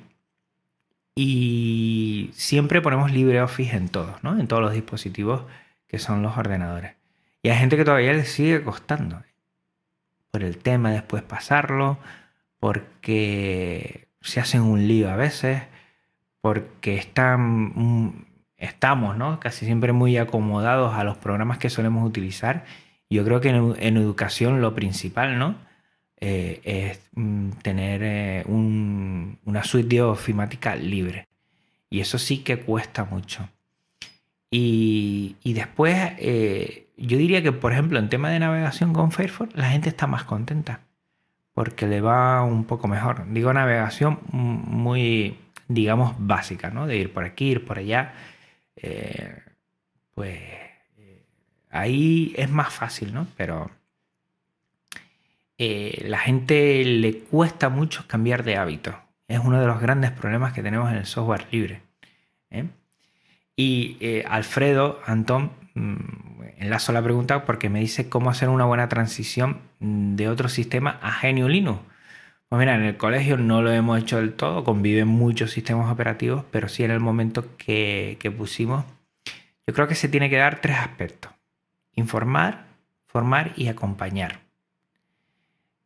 y siempre ponemos LibreOffice en todos, ¿no? En todos los dispositivos que son los ordenadores. Y hay gente que todavía le sigue costando. Por el tema después pasarlo, porque se hacen un lío a veces, porque están, estamos, ¿no? Casi siempre muy acomodados a los programas que solemos utilizar. Yo creo que en educación lo principal, ¿no? Eh, es mm, tener eh, una suite de ofimática libre. Y eso sí que cuesta mucho. Y, después, eh, yo diría que, por ejemplo, en tema de navegación con Firefox, la gente está más contenta porque le va un poco mejor. Digo navegación muy digamos, básicas, ¿no? De ir por aquí, ir por allá. Pues ahí es más fácil, ¿no? Pero eh, la gente le cuesta mucho cambiar de hábito. Es uno de los grandes problemas que tenemos en el software libre. Y Alfredo Antón mm, enlazo la pregunta porque me dice cómo hacer una buena transición de otro sistema a Genio Linux. Pues mira, en el colegio no lo hemos hecho del todo, conviven muchos sistemas operativos, pero sí en el momento que, pusimos, yo creo que se tiene que dar tres aspectos. Informar, formar y acompañar.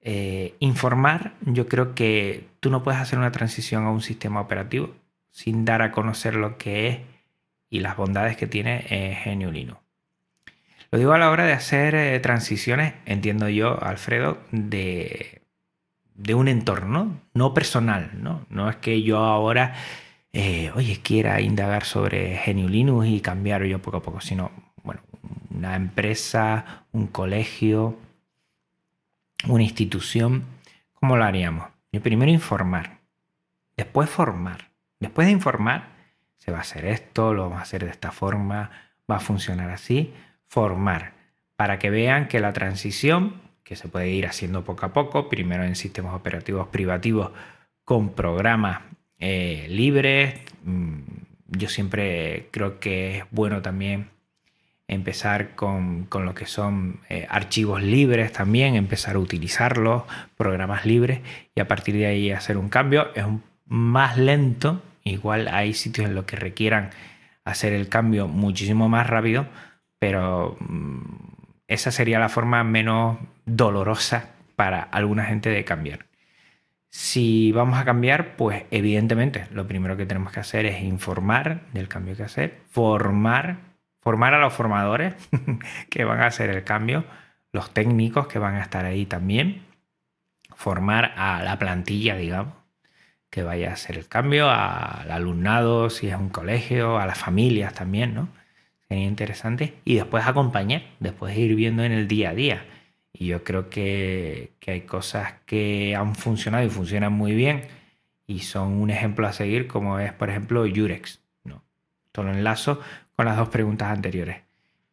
Eh, informar, yo creo que tú no puedes hacer una transición a un sistema operativo sin dar a conocer lo que es y las bondades que tiene eh, Linux. Lo digo a la hora de hacer eh, transiciones, entiendo yo, Alfredo, de de un entorno, no personal, ¿no? No es que yo ahora, eh, oye, quiera indagar sobre Genio Linux y cambiar yo poco a poco, sino, bueno, una empresa, un colegio, una institución, ¿cómo lo haríamos? Yo primero informar, después formar. Después de informar, se va a hacer esto, lo vamos a hacer de esta forma, va a funcionar así, formar, para que vean que la transición que se puede ir haciendo poco a poco, primero en sistemas operativos privativos con programas eh, libres. Mm, yo siempre creo que es bueno también empezar con, lo que son eh, archivos libres también, empezar a utilizarlos, programas libres y a partir de ahí hacer un cambio. Es más lento, igual hay sitios en los que requieran hacer el cambio muchísimo más rápido, pero mm, esa sería la forma menos dolorosa para alguna gente de cambiar. Si vamos a cambiar, pues evidentemente lo primero que tenemos que hacer es informar del cambio que hacer, formar, formar a los formadores <laughs> que van a hacer el cambio, los técnicos que van a estar ahí también, formar a la plantilla, digamos, que vaya a hacer el cambio, al alumnado, si es un colegio, a las familias también, ¿no? Sería interesante. Y después acompañar, después ir viendo en el día a día y yo creo que, hay cosas que han funcionado y funcionan muy bien y son un ejemplo a seguir, como es, por ejemplo, Yurex. ¿no? Lo enlazo con las dos preguntas anteriores.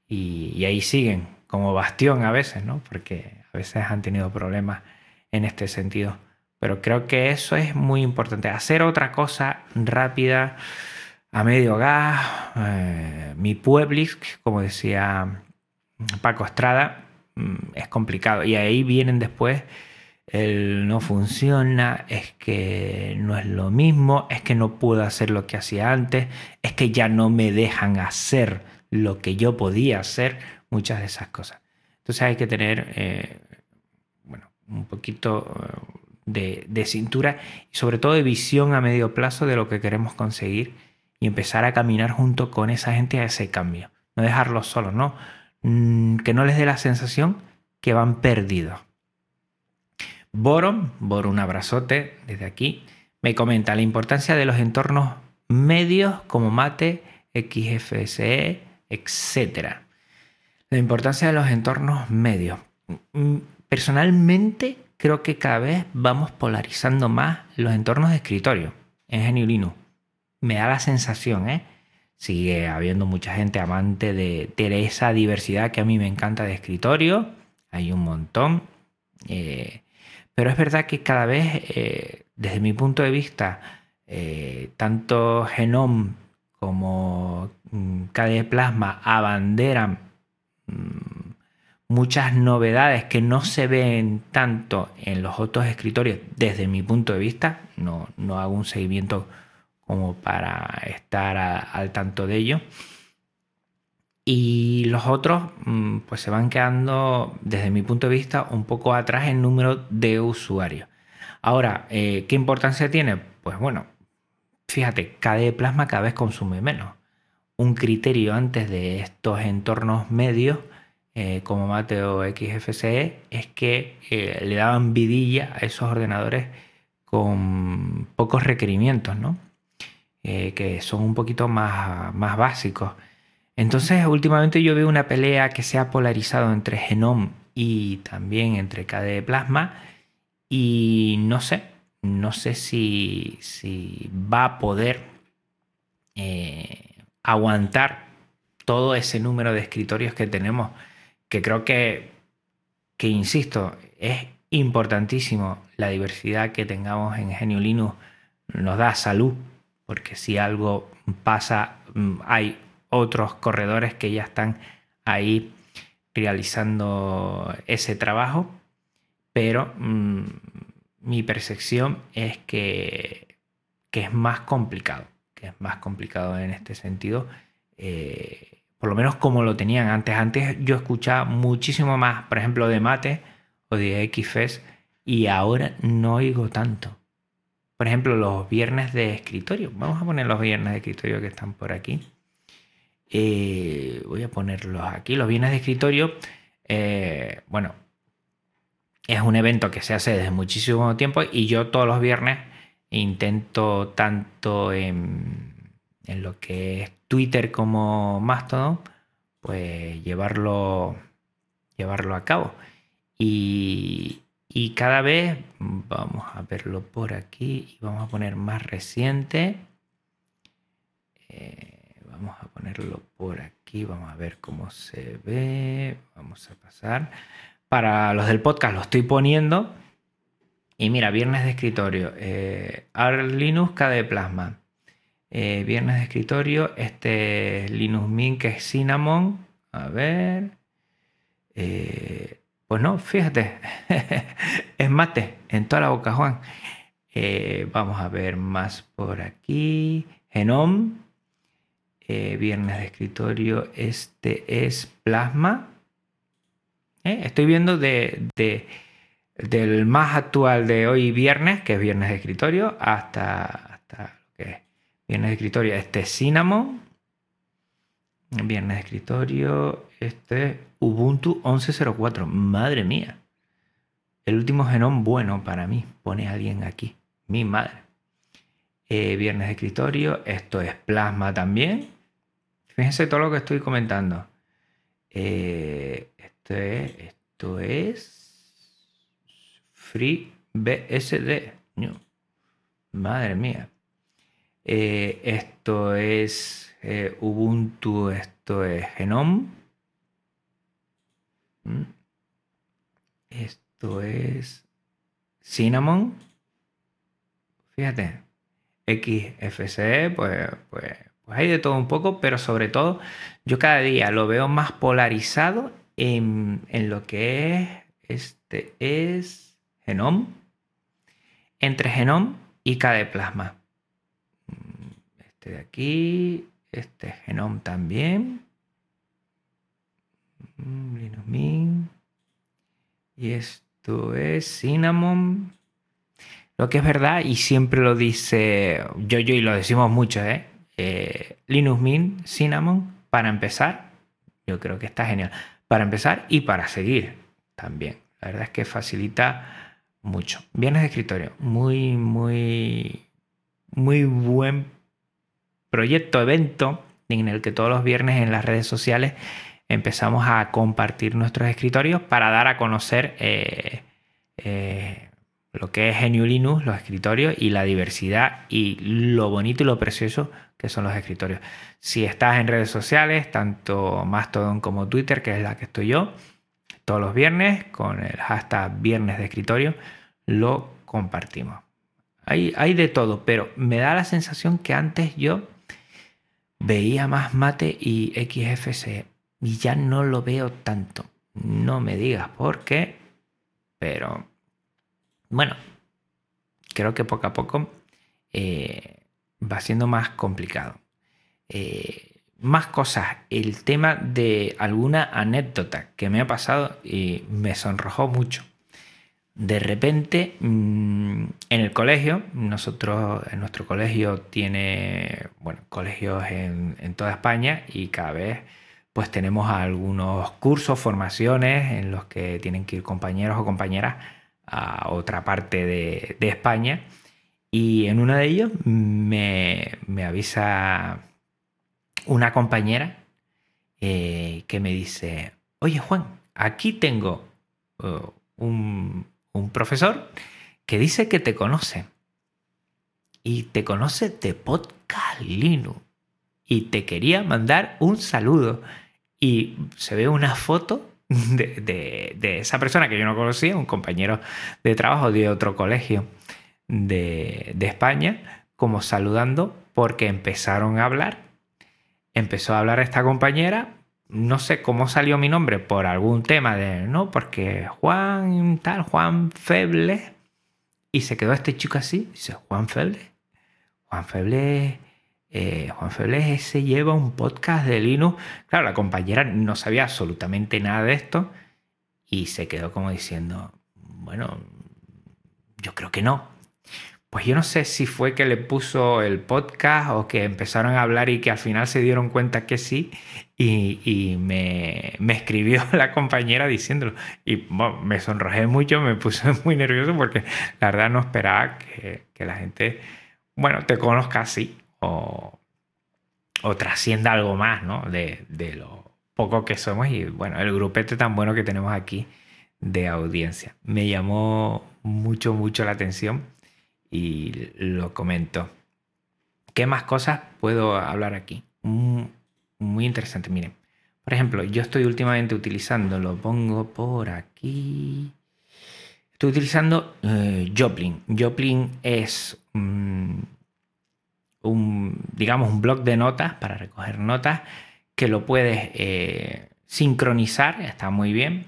Y, ahí siguen, como bastión a veces, ¿no? porque a veces han tenido problemas en este sentido. Pero creo que eso es muy importante. Hacer otra cosa rápida, a medio gas. Eh, mi Pueblix, como decía Paco Estrada, Mm, es complicado. Y ahí vienen después el no funciona, es que no es lo mismo, es que no puedo hacer lo que hacía antes, es que ya no me dejan hacer lo que yo podía hacer, muchas de esas cosas. Entonces hay que tener, eh, bueno, un poquito eh, de, cintura y sobre todo de visión a medio plazo de lo que queremos conseguir y empezar a caminar junto con esa gente a ese cambio. No dejarlos solos, ¿no? Mm, que no les dé la sensación que van perdidos. Boron, Boro un abrazote desde aquí, me comenta la importancia de los entornos medios como Mate, XFSE, etc. La importancia de los entornos medios. Mm, personalmente creo que cada vez vamos polarizando más los entornos de escritorio en GNU Linux. Me da la sensación, ¿eh? Sigue habiendo mucha gente amante de, esa diversidad que a mí me encanta de escritorio. Hay un montón. Eh, pero es verdad que cada vez, eh, desde mi punto de vista, eh, tanto Genome como mm, KDE Plasma abanderan mm, muchas novedades que no se ven tanto en los otros escritorios desde mi punto de vista. No, no hago un seguimiento como para estar al tanto de ello. Y los otros mm, pues se van quedando, desde mi punto de vista, un poco atrás en número de usuarios. Ahora, eh, ¿qué importancia tiene? Pues bueno, fíjate, KDE Plasma cada vez consume menos. Un criterio antes de estos entornos medios, eh, como Mate o XFCE, es que eh, le daban vidilla a esos ordenadores con pocos requerimientos, ¿no? Que son un poquito más, más básicos. Entonces, últimamente yo veo una pelea que se ha polarizado entre Genome y también entre KDE Plasma. Y no sé, no sé si, si va a poder eh, aguantar todo ese número de escritorios que tenemos, que creo que, que insisto, es importantísimo la diversidad que tengamos en Genio Linux, nos da salud, porque si algo pasa, mm, hay otros corredores que ya están ahí realizando ese trabajo, pero mm, mi percepción es que, que, es más complicado, que es más complicado en este sentido, eh, por lo menos como lo tenían antes. Antes yo escuchaba muchísimo más, por ejemplo, de Mate o de XFES, y ahora no oigo tanto. Por ejemplo, los viernes de escritorio. Vamos a poner los viernes de escritorio que están por aquí. Eh, voy a ponerlos aquí. Los viernes de escritorio, eh, bueno, es un evento que se hace desde muchísimo tiempo y yo todos los viernes intento tanto en, lo que es Twitter como Mastodon, pues llevarlo, llevarlo a cabo. Y, y cada vez, vamos a verlo por aquí y vamos a poner más reciente. Eh, Vamos a ponerlo por aquí, vamos a ver cómo se ve. Vamos a pasar. Para los del podcast lo estoy poniendo. Y mira, viernes de escritorio. Eh, Linux KDE Plasma. Eh, viernes de escritorio. Este Linux Mint que es Cinnamon. A ver. Eh, pues no, fíjate. <laughs> es mate en toda la boca, Juan. Eh, vamos a ver más por aquí. Genome. Eh, viernes de escritorio, este es plasma. Eh, estoy viendo de, del más actual de hoy viernes, que es viernes de escritorio, hasta, hasta viernes de escritorio. Este es Cinnamon. Viernes de escritorio, este es Ubuntu 11.04. Madre mía. El último genón bueno para mí. Pone alguien aquí. Mi madre. Eh, viernes de escritorio. Esto es Plasma también. Fíjense todo lo que estoy comentando. Eh, esto es, esto es FreeBSD. Madre mía. Eh, esto es eh, Ubuntu, esto es Genome. Mm. Esto es Cinnamon. Fíjate. XFCE, pues, pues pues hay de todo un poco, pero sobre todo yo cada día lo veo más polarizado en, lo que es, este es Genome, entre Genome y KDE Plasma. Mm, este de aquí, este es Genome también. Mm. Y esto es Cinnamon. Lo que es verdad, y siempre lo dice yo, yo y lo decimos mucho, ¿eh? Eh, Linux Mint Cinnamon para empezar. Yo creo que está genial. Para empezar y para seguir también. La verdad es que facilita mucho. Viernes de escritorio. Muy, muy, muy buen proyecto, evento en el que todos los viernes en las redes sociales empezamos a compartir nuestros escritorios para dar a conocer eh, eh, lo que es GNU Linux, los escritorios y la diversidad y lo bonito y lo precioso que son los escritorios. Si estás en redes sociales, tanto Mastodon como Twitter, que es la que estoy yo, todos los viernes con el hashtag viernes de escritorio, lo compartimos. Hay, hay de todo, pero me da la sensación que antes yo veía más mate y XFC y ya no lo veo tanto. No me digas por qué, pero bueno, creo que poco a poco eh, va siendo más complicado. Eh, más cosas, el tema de alguna anécdota que me ha pasado y me sonrojó mucho. De repente, mm, en el colegio, nosotros, en nuestro colegio tiene, bueno, colegios en, toda España y cada vez pues tenemos algunos cursos, formaciones en los que tienen que ir compañeros o compañeras a otra parte de, de España y en uno de ellos me, avisa una compañera eh, que me dice, oye Juan, aquí tengo uh, un, profesor que dice que te conoce. Y te conoce de Podcast Linux. Y te quería mandar un saludo. Y se ve una foto <laughs> de, esa persona que yo no conocía, un compañero de trabajo de otro colegio de, de España, como saludando porque empezaron a hablar. Empezó a hablar esta compañera. No sé cómo salió mi nombre por algún tema de, no, porque Juan tal, Juan Feble, y se quedó este chico así, dice, Juan Feble, Juan Feble, eh, Juan Feble se lleva un podcast de Linux. Claro, la compañera no sabía absolutamente nada de esto y se quedó como diciendo, bueno, yo creo que no. Pues yo no sé si fue que le puso el podcast o que empezaron a hablar y que al final se dieron cuenta que sí y, me, escribió <laughs> la compañera diciéndolo. Y me sonrojé mucho, me puse <laughs> muy nervioso porque la verdad no esperaba que, la gente, bueno, te conozca así o, o trascienda algo más, ¿no? De, de lo poco que somos y bueno, el grupete tan bueno que tenemos aquí de audiencia. Me llamó mucho, mucho la atención y lo comento. ¿Qué más cosas puedo hablar aquí? Mm, muy interesante, miren. Por ejemplo, yo estoy últimamente utilizando, lo pongo por aquí. Estoy utilizando eh, Joplin. Joplin es un, digamos, un blog de notas para recoger notas que lo puedes eh, sincronizar, está muy bien,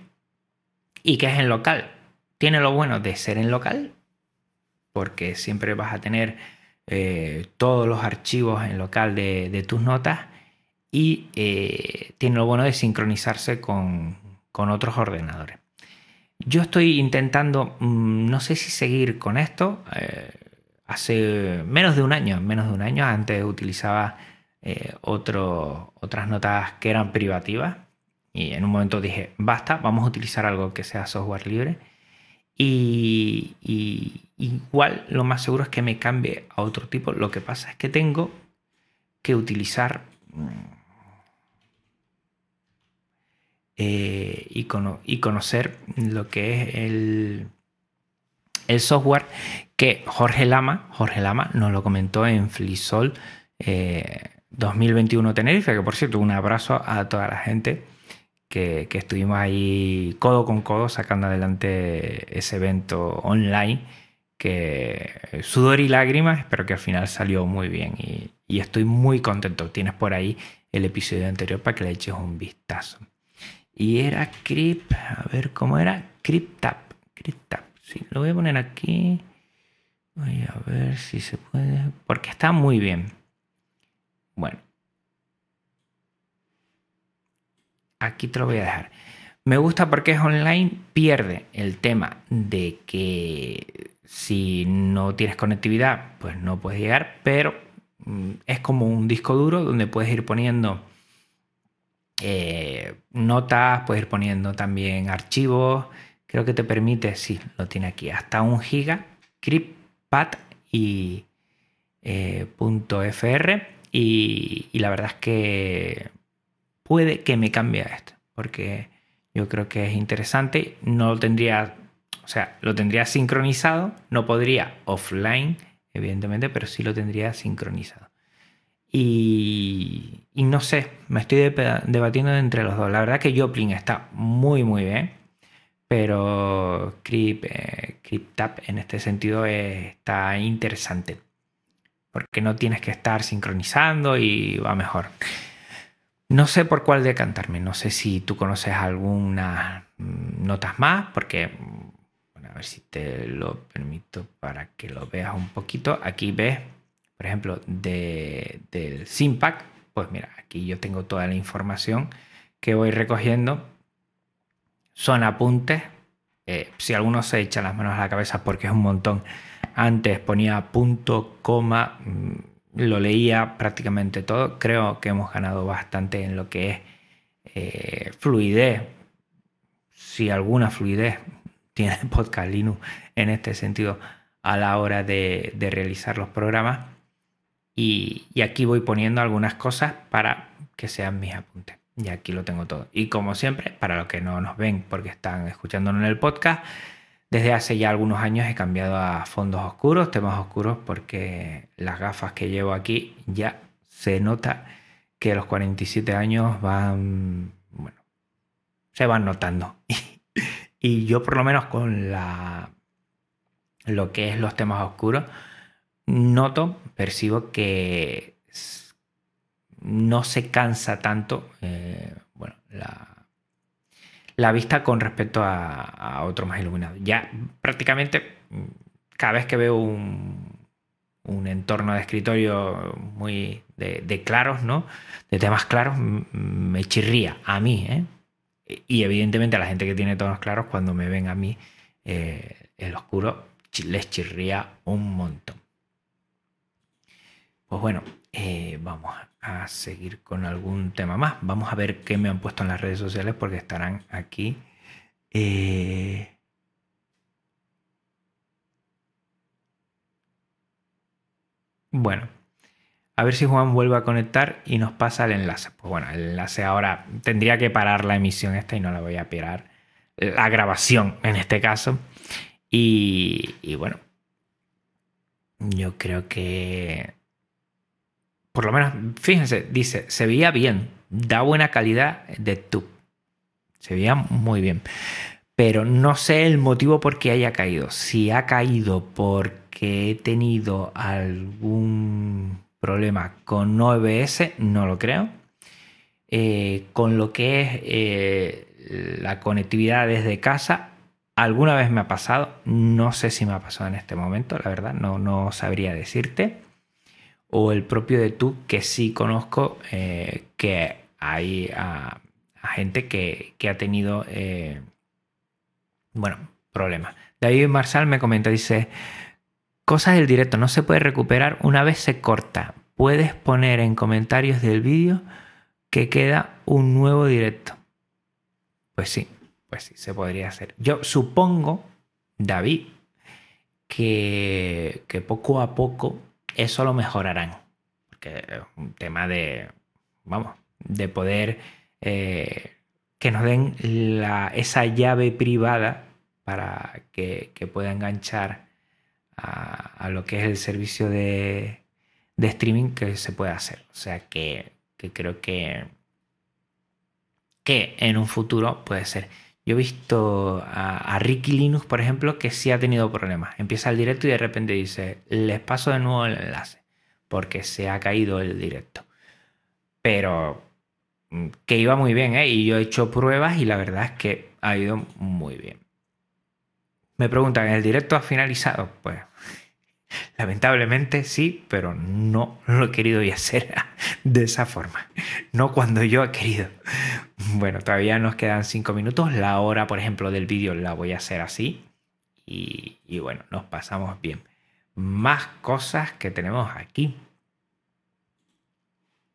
y que es en local. Tiene lo bueno de ser en local, porque siempre vas a tener eh, todos los archivos en local de, tus notas y eh, tiene lo bueno de sincronizarse con, otros ordenadores. Yo estoy intentando, mm, no sé si seguir con esto. Hace menos de un año, menos de un año, antes utilizaba otras notas que eran privativas y en un momento dije, basta, vamos a utilizar algo que sea software libre y, igual lo más seguro es que me cambie a otro tipo. Lo que pasa es que tengo que utilizar mm, eh, y, conocer lo que es el, el software que Jorge Lama, Jorge Lama nos lo comentó en Flisol 2021 eh, Tenerife, que por cierto, un abrazo a toda la gente que, estuvimos ahí codo con codo sacando adelante ese evento online que sudor y lágrimas, pero que al final salió muy bien y, estoy muy contento. Tienes por ahí el episodio anterior para que le eches un vistazo. Y era Crypt, a ver cómo era, CryptTap, CryptTap. Lo voy a poner aquí. Voy a ver si se puede, porque está muy bien. Bueno, aquí te lo voy a dejar. Me gusta porque es online, pierde el tema de que si no tienes conectividad, pues no puedes llegar, pero mm, es como un disco duro donde puedes ir poniendo eh, notas, puedes ir poniendo también archivos. Creo que te permite, sí, lo tiene aquí, hasta un giga, CryptPad y eh, .fr. Y, y la verdad es que puede que me cambie esto, porque yo creo que es interesante. No lo tendría, o sea, lo tendría sincronizado, no podría offline, evidentemente, pero sí lo tendría sincronizado. Y, no sé, me estoy debatiendo entre los dos. La verdad que Joplin está muy, muy bien, pero Crypt, eh, en este sentido está interesante, porque no tienes que estar sincronizando y va mejor. No sé por cuál decantarme, no sé si tú conoces algunas mm, notas más, porque, bueno, a ver si te lo permito para que lo veas un poquito. Aquí ves, por ejemplo, de, del Simpac, pues mira, aquí yo tengo toda la información que voy recogiendo. Son apuntes. Eh, si alguno se echa las manos a la cabeza porque es un montón, antes ponía punto, coma mm, lo leía prácticamente todo. Creo que hemos ganado bastante en lo que es eh, fluidez. Si alguna fluidez <laughs> tiene Podcast Linux en este sentido a la hora de, realizar los programas. Y, aquí voy poniendo algunas cosas para que sean mis apuntes. Y aquí lo tengo todo. Y como siempre, para los que no nos ven porque están escuchándonos en el podcast, Desde hace ya algunos años he cambiado a fondos oscuros, temas oscuros, porque las gafas que llevo aquí ya se nota que los 47 años van, bueno, se van notando. <laughs> y yo por lo menos con la, lo que es los temas oscuros, noto, percibo que no se cansa tanto eh, bueno, la, vista con respecto a, otro más iluminado. Ya prácticamente cada vez que veo un, entorno de escritorio muy de, claros, ¿no? De temas claros, me chirría a mí, ¿eh? Y evidentemente a la gente que tiene tonos claros, cuando me ven a mí eh, el oscuro, les chirría un montón. Pues bueno, eh, vamos a seguir con algún tema más. Vamos a ver qué me han puesto en las redes sociales porque estarán aquí. Eh, bueno, a ver si Juan vuelve a conectar y nos pasa el enlace. Pues bueno, el enlace ahora tendría que parar la emisión esta y no la voy a parar. La grabación en este caso. y bueno, yo creo que por lo menos, fíjense, dice, se veía bien, da buena calidad de tube. Se veía muy bien. Pero no sé el motivo por qué haya caído. Si ha caído porque he tenido algún problema con OBS, no lo creo. Eh, con lo que es eh, la conectividad desde casa, alguna vez me ha pasado. No sé si me ha pasado en este momento, la verdad, no, no sabría decirte o el propio de tú que sí conozco eh, que hay a, gente que, ha tenido, eh, bueno, problemas. David Marsal me comenta, dice, cosas del directo, no se puede recuperar una vez se corta. Puedes poner en comentarios del vídeo que queda un nuevo directo. Pues sí, pues sí, se podría hacer. Yo supongo, David, que, que poco a poco eso lo mejorarán. Porque es un tema de, vamos, de poder eh, que nos den esa llave privada para que, pueda enganchar a, lo que es el servicio de, streaming que se puede hacer. O sea que, creo que, que en un futuro puede ser. Yo he visto a, Ricky Linux, por ejemplo, que sí ha tenido problemas. Empieza el directo y de repente dice, les paso de nuevo el enlace, porque se ha caído el directo. Pero mm, que iba muy bien, ¿eh? Y yo he hecho pruebas y la verdad es que ha ido muy bien. Me preguntan, ¿el directo ha finalizado? Pues Lamentablemente sí, pero no lo he querido y hacer <laughs> de esa forma. No cuando yo he querido. Bueno, todavía nos quedan cinco minutos. La hora, por ejemplo, del vídeo la voy a hacer así. Y, bueno, nos pasamos bien. Más cosas que tenemos aquí.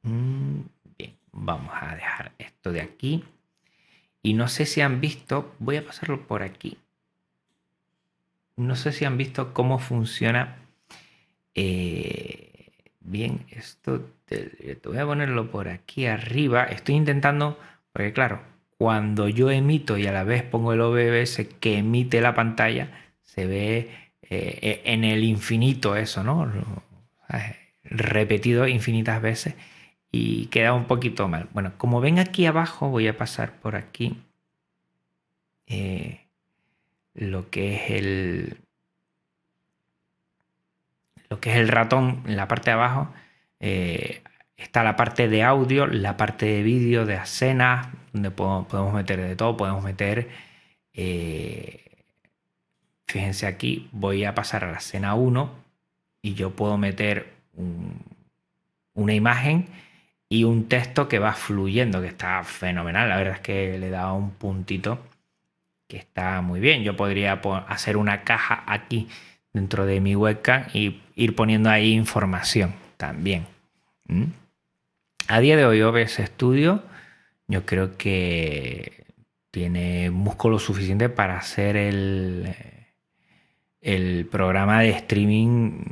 Mm, bien, vamos a dejar esto de aquí. Y no sé si han visto, voy a pasarlo por aquí. No sé si han visto cómo funciona eh, bien, esto te, voy a ponerlo por aquí arriba. Estoy intentando, porque claro, cuando yo emito y a la vez pongo el OBS que emite la pantalla, se ve eh, e, en el infinito eso, ¿no? Repetido infinitas veces y queda un poquito mal. Bueno, como ven aquí abajo, voy a pasar por aquí eh, lo que es el, lo que es el ratón, en la parte de abajo, eh, está la parte de audio, la parte de vídeo, de escenas, donde podemos meter de todo, podemos meter... Eh, fíjense aquí, voy a pasar a la escena 1 y yo puedo meter una imagen y un texto que va fluyendo, que está fenomenal. La verdad es que le da un puntito que está muy bien. Yo podría hacer una caja aquí dentro de mi webcam y ir poniendo ahí información también. A día de hoy OBS Studio yo creo que tiene músculo suficiente para hacer el, el programa de streaming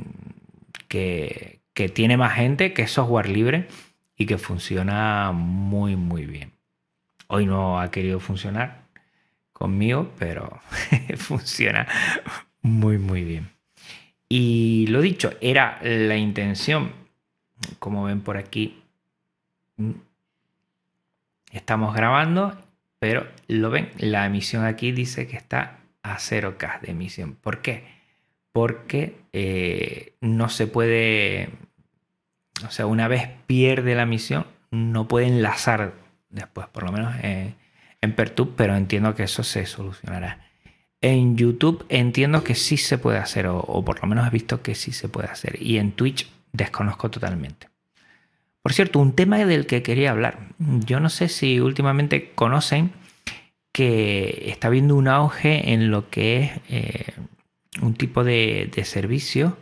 que, que tiene más gente, que es software libre y que funciona muy muy bien. Hoy no ha querido funcionar conmigo, pero <laughs> funciona muy, muy bien. Y lo dicho, era la intención, como ven por aquí, estamos grabando, pero lo ven, la emisión aquí dice que está a 0K de emisión. ¿Por qué? Porque eh, no se puede, o sea, una vez pierde la emisión, no puede enlazar después, por lo menos en Pertube, pero entiendo que eso se solucionará. En YouTube entiendo que sí se puede hacer, o, por lo menos he visto que sí se puede hacer. Y en Twitch desconozco totalmente. Por cierto, un tema del que quería hablar. Yo no sé si últimamente conocen que está habiendo un auge en lo que es eh, un tipo de, servicio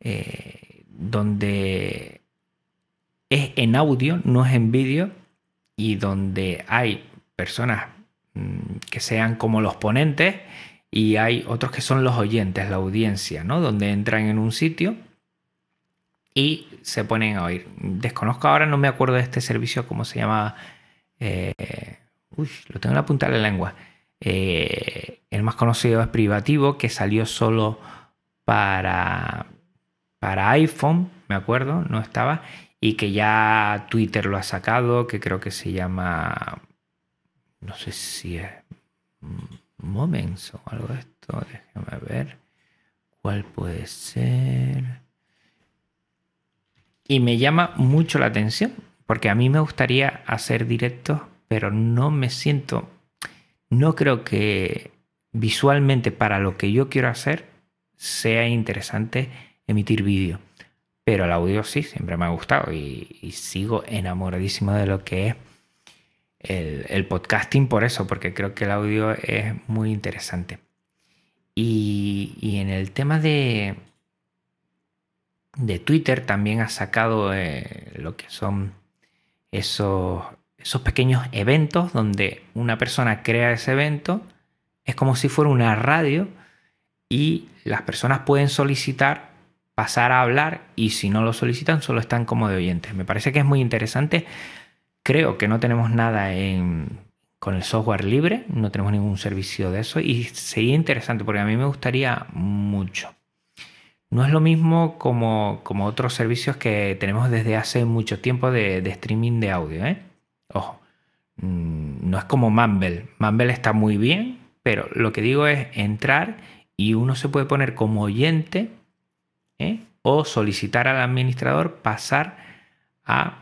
eh, donde es en audio, no es en vídeo, y donde hay personas mm, que sean como los ponentes y hay otros que son los oyentes, la audiencia, ¿no? Donde entran en un sitio y se ponen a oír. Desconozco ahora, no me acuerdo de este servicio, cómo se llama. Eh, uy, lo tengo en la punta de la lengua. Eh, el más conocido es Privativo, que salió solo para, para iPhone, me acuerdo, no estaba. Y que ya Twitter lo ha sacado, que creo que se llama. No sé si es. Moments o algo de esto. Déjame ver. ¿Cuál puede ser? Y me llama mucho la atención, porque a mí me gustaría hacer directos, pero no me siento, no creo que visualmente para lo que yo quiero hacer sea interesante emitir vídeo. Pero el audio sí, siempre me ha gustado y, sigo enamoradísimo de lo que es el, podcasting por eso, porque creo que el audio es muy interesante. y en el tema de, de Twitter también ha sacado eh, lo que son esos, esos pequeños eventos donde una persona crea ese evento. Es como si fuera una radio y las personas pueden solicitar pasar a hablar y si no lo solicitan solo están como de oyentes. Me parece que es muy interesante. Creo que no tenemos nada con el software libre, no tenemos ningún servicio de eso y sería interesante porque a mí me gustaría mucho. No es lo mismo como, otros servicios que tenemos desde hace mucho tiempo de, streaming de audio. ¿eh? Ojo, mm, no es como Mumble. Mumble está muy bien, pero lo que digo es entrar y uno se puede poner como oyente ¿eh? o solicitar al administrador pasar a,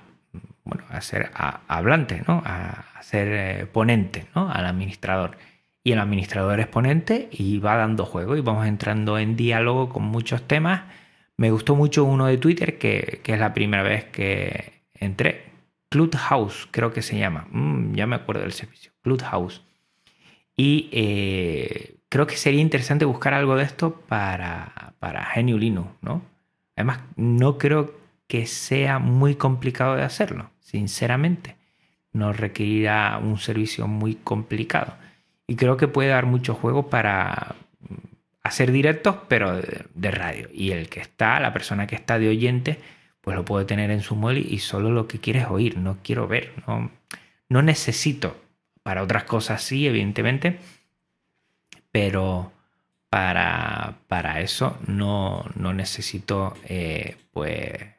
bueno, a ser hablante, ¿no? a, ser eh, ponente ¿no? al administrador y el administrador es ponente y va dando juego y vamos entrando en diálogo con muchos temas. Me gustó mucho uno de Twitter que, es la primera vez que entré. Clubhouse creo que se llama. Mm, ya me acuerdo del servicio. Clubhouse. Y eh, creo que sería interesante buscar algo de esto para, para Genio Linux, ¿no? Además, no creo que sea muy complicado de hacerlo, sinceramente. No requerirá un servicio muy complicado. Y creo que puede dar mucho juego para hacer directos, pero de, radio. Y el que está, la persona que está de oyente, pues lo puede tener en su móvil y solo lo que quiere es oír, no quiero ver. No, no necesito. Para otras cosas sí, evidentemente. Pero para, para eso no, no necesito eh, pues,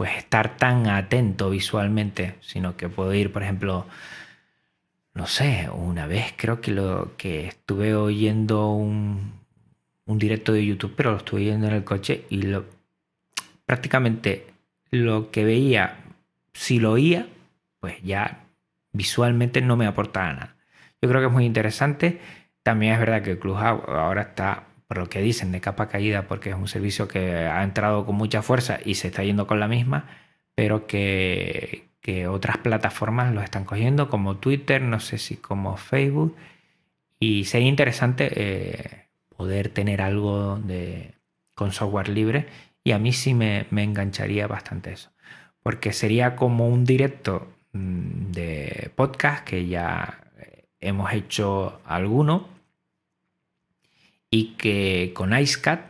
pues estar tan atento visualmente, sino que puedo ir, por ejemplo, no sé, una vez creo que lo que estuve oyendo un, directo de YouTube, pero lo estuve oyendo en el coche y lo prácticamente lo que veía, si lo oía, pues ya visualmente no me aportaba nada. Yo creo que es muy interesante. También es verdad que Clubhouse ahora está, por lo que dicen, de capa caída, porque es un servicio que ha entrado con mucha fuerza y se está yendo con la misma, pero que, que otras plataformas lo están cogiendo, como Twitter, no sé si como Facebook. Y sería interesante eh, poder tener algo de, con software libre. Y a mí sí me, engancharía bastante eso. Porque sería como un directo mm, de podcast que ya eh, hemos hecho alguno. Y que con IceCat,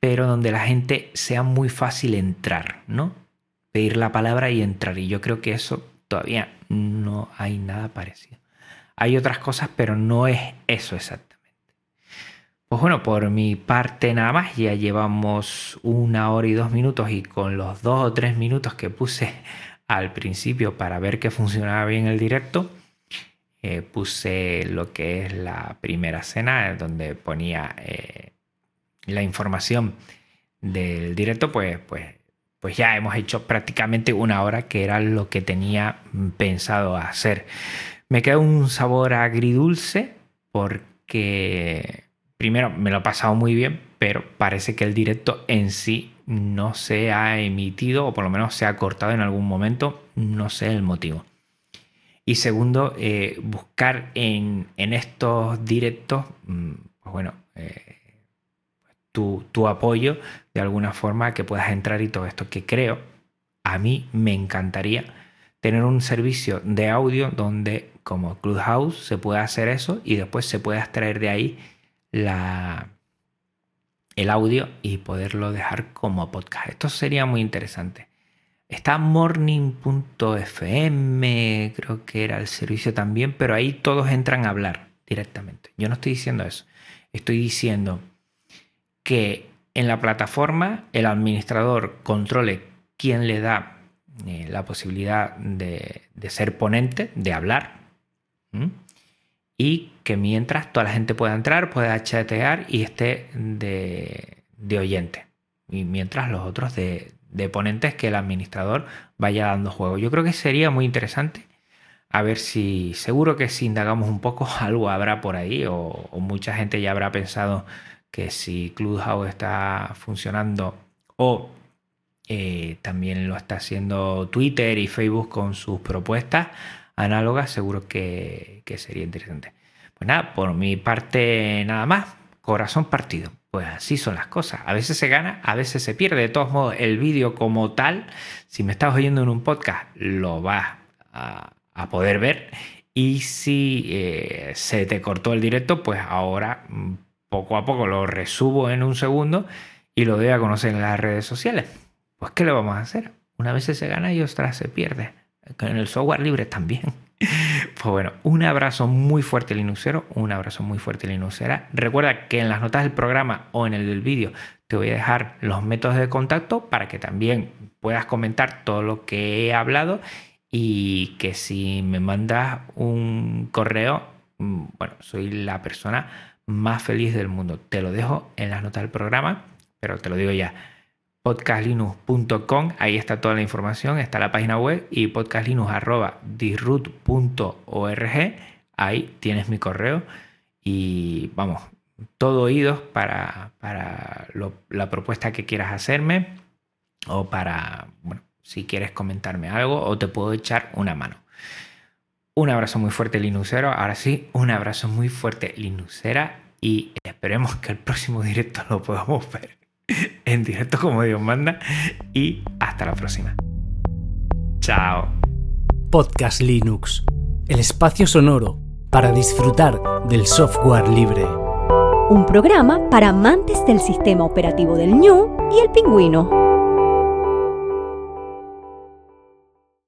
pero donde la gente sea muy fácil entrar, ¿no? pedir la palabra y entrar. Y yo creo que eso todavía no hay nada parecido. hay otras cosas, pero no es eso exactamente. Pues bueno, por mi parte nada más, ya llevamos una hora y dos minutos y con los dos o tres minutos que puse al principio para ver que funcionaba bien el directo, eh, puse lo que es la primera escena donde ponía eh, la información del directo, pues, pues, pues ya hemos hecho prácticamente una hora que era lo que tenía pensado hacer. Me queda un sabor agridulce porque primero me lo he pasado muy bien, pero parece que el directo en sí no se ha emitido o por lo menos se ha cortado en algún momento, no sé el motivo. Y segundo, eh, buscar en, estos directos, mm, pues bueno, eh, tu, tu, apoyo de alguna forma que puedas entrar y todo esto, que creo, a mí me encantaría tener un servicio de audio donde como Clubhouse se pueda hacer eso y después se pueda extraer de ahí la, el audio y poderlo dejar como podcast. Esto sería muy interesante. Está morning.fm, creo que era el servicio también, pero ahí todos entran a hablar directamente. Yo no estoy diciendo eso. Estoy diciendo que en la plataforma el administrador controle quién le da eh, la posibilidad de, ser ponente, de hablar y que mientras toda la gente pueda entrar, pueda chatear y esté de, oyente. Y mientras los otros de, ponentes que el administrador vaya dando juego. Yo creo que sería muy interesante. A ver si, seguro que si indagamos un poco, <laughs> algo habrá por ahí, o, mucha gente ya habrá pensado que si Clubhouse está funcionando, o eh, también lo está haciendo Twitter y Facebook con sus propuestas, análogas, seguro que, sería interesante. Pues nada, por mi parte nada más, corazón partido. Pues así son las cosas. A veces se gana, a veces se pierde. De todos modos, el vídeo como tal, si me estás oyendo en un podcast, lo vas a, poder ver. Y si eh, se te cortó el directo, pues ahora mm, poco a poco lo resubo en un segundo y lo doy a conocer en las redes sociales. Pues ¿qué le vamos a hacer? Una vez se gana y otra se pierde en el software libre también. <laughs> Pues bueno, un abrazo muy fuerte Linuxero, un abrazo muy fuerte Linuxera. Recuerda que en las notas del programa o en el del vídeo te voy a dejar los métodos de contacto para que también puedas comentar todo lo que he hablado y que si me mandas un correo, mm, bueno, soy la persona más feliz del mundo. Te lo dejo en las notas del programa, pero te lo digo ya podcastlinux.com, ahí está toda la información, está la página web y podcastlinux.disroot.org, ahí tienes mi correo y vamos, todo oídos para, para la propuesta que quieras hacerme o para, bueno, si quieres comentarme algo o te puedo echar una mano. Un abrazo muy fuerte Linuxero, ahora sí, un abrazo muy fuerte Linuxera y esperemos que el próximo directo lo podamos ver <laughs> en directo como Dios manda y hasta la próxima. Chao. Podcast Linux, el espacio sonoro para disfrutar del software libre. Un programa para amantes del sistema operativo del ñu y el pingüino.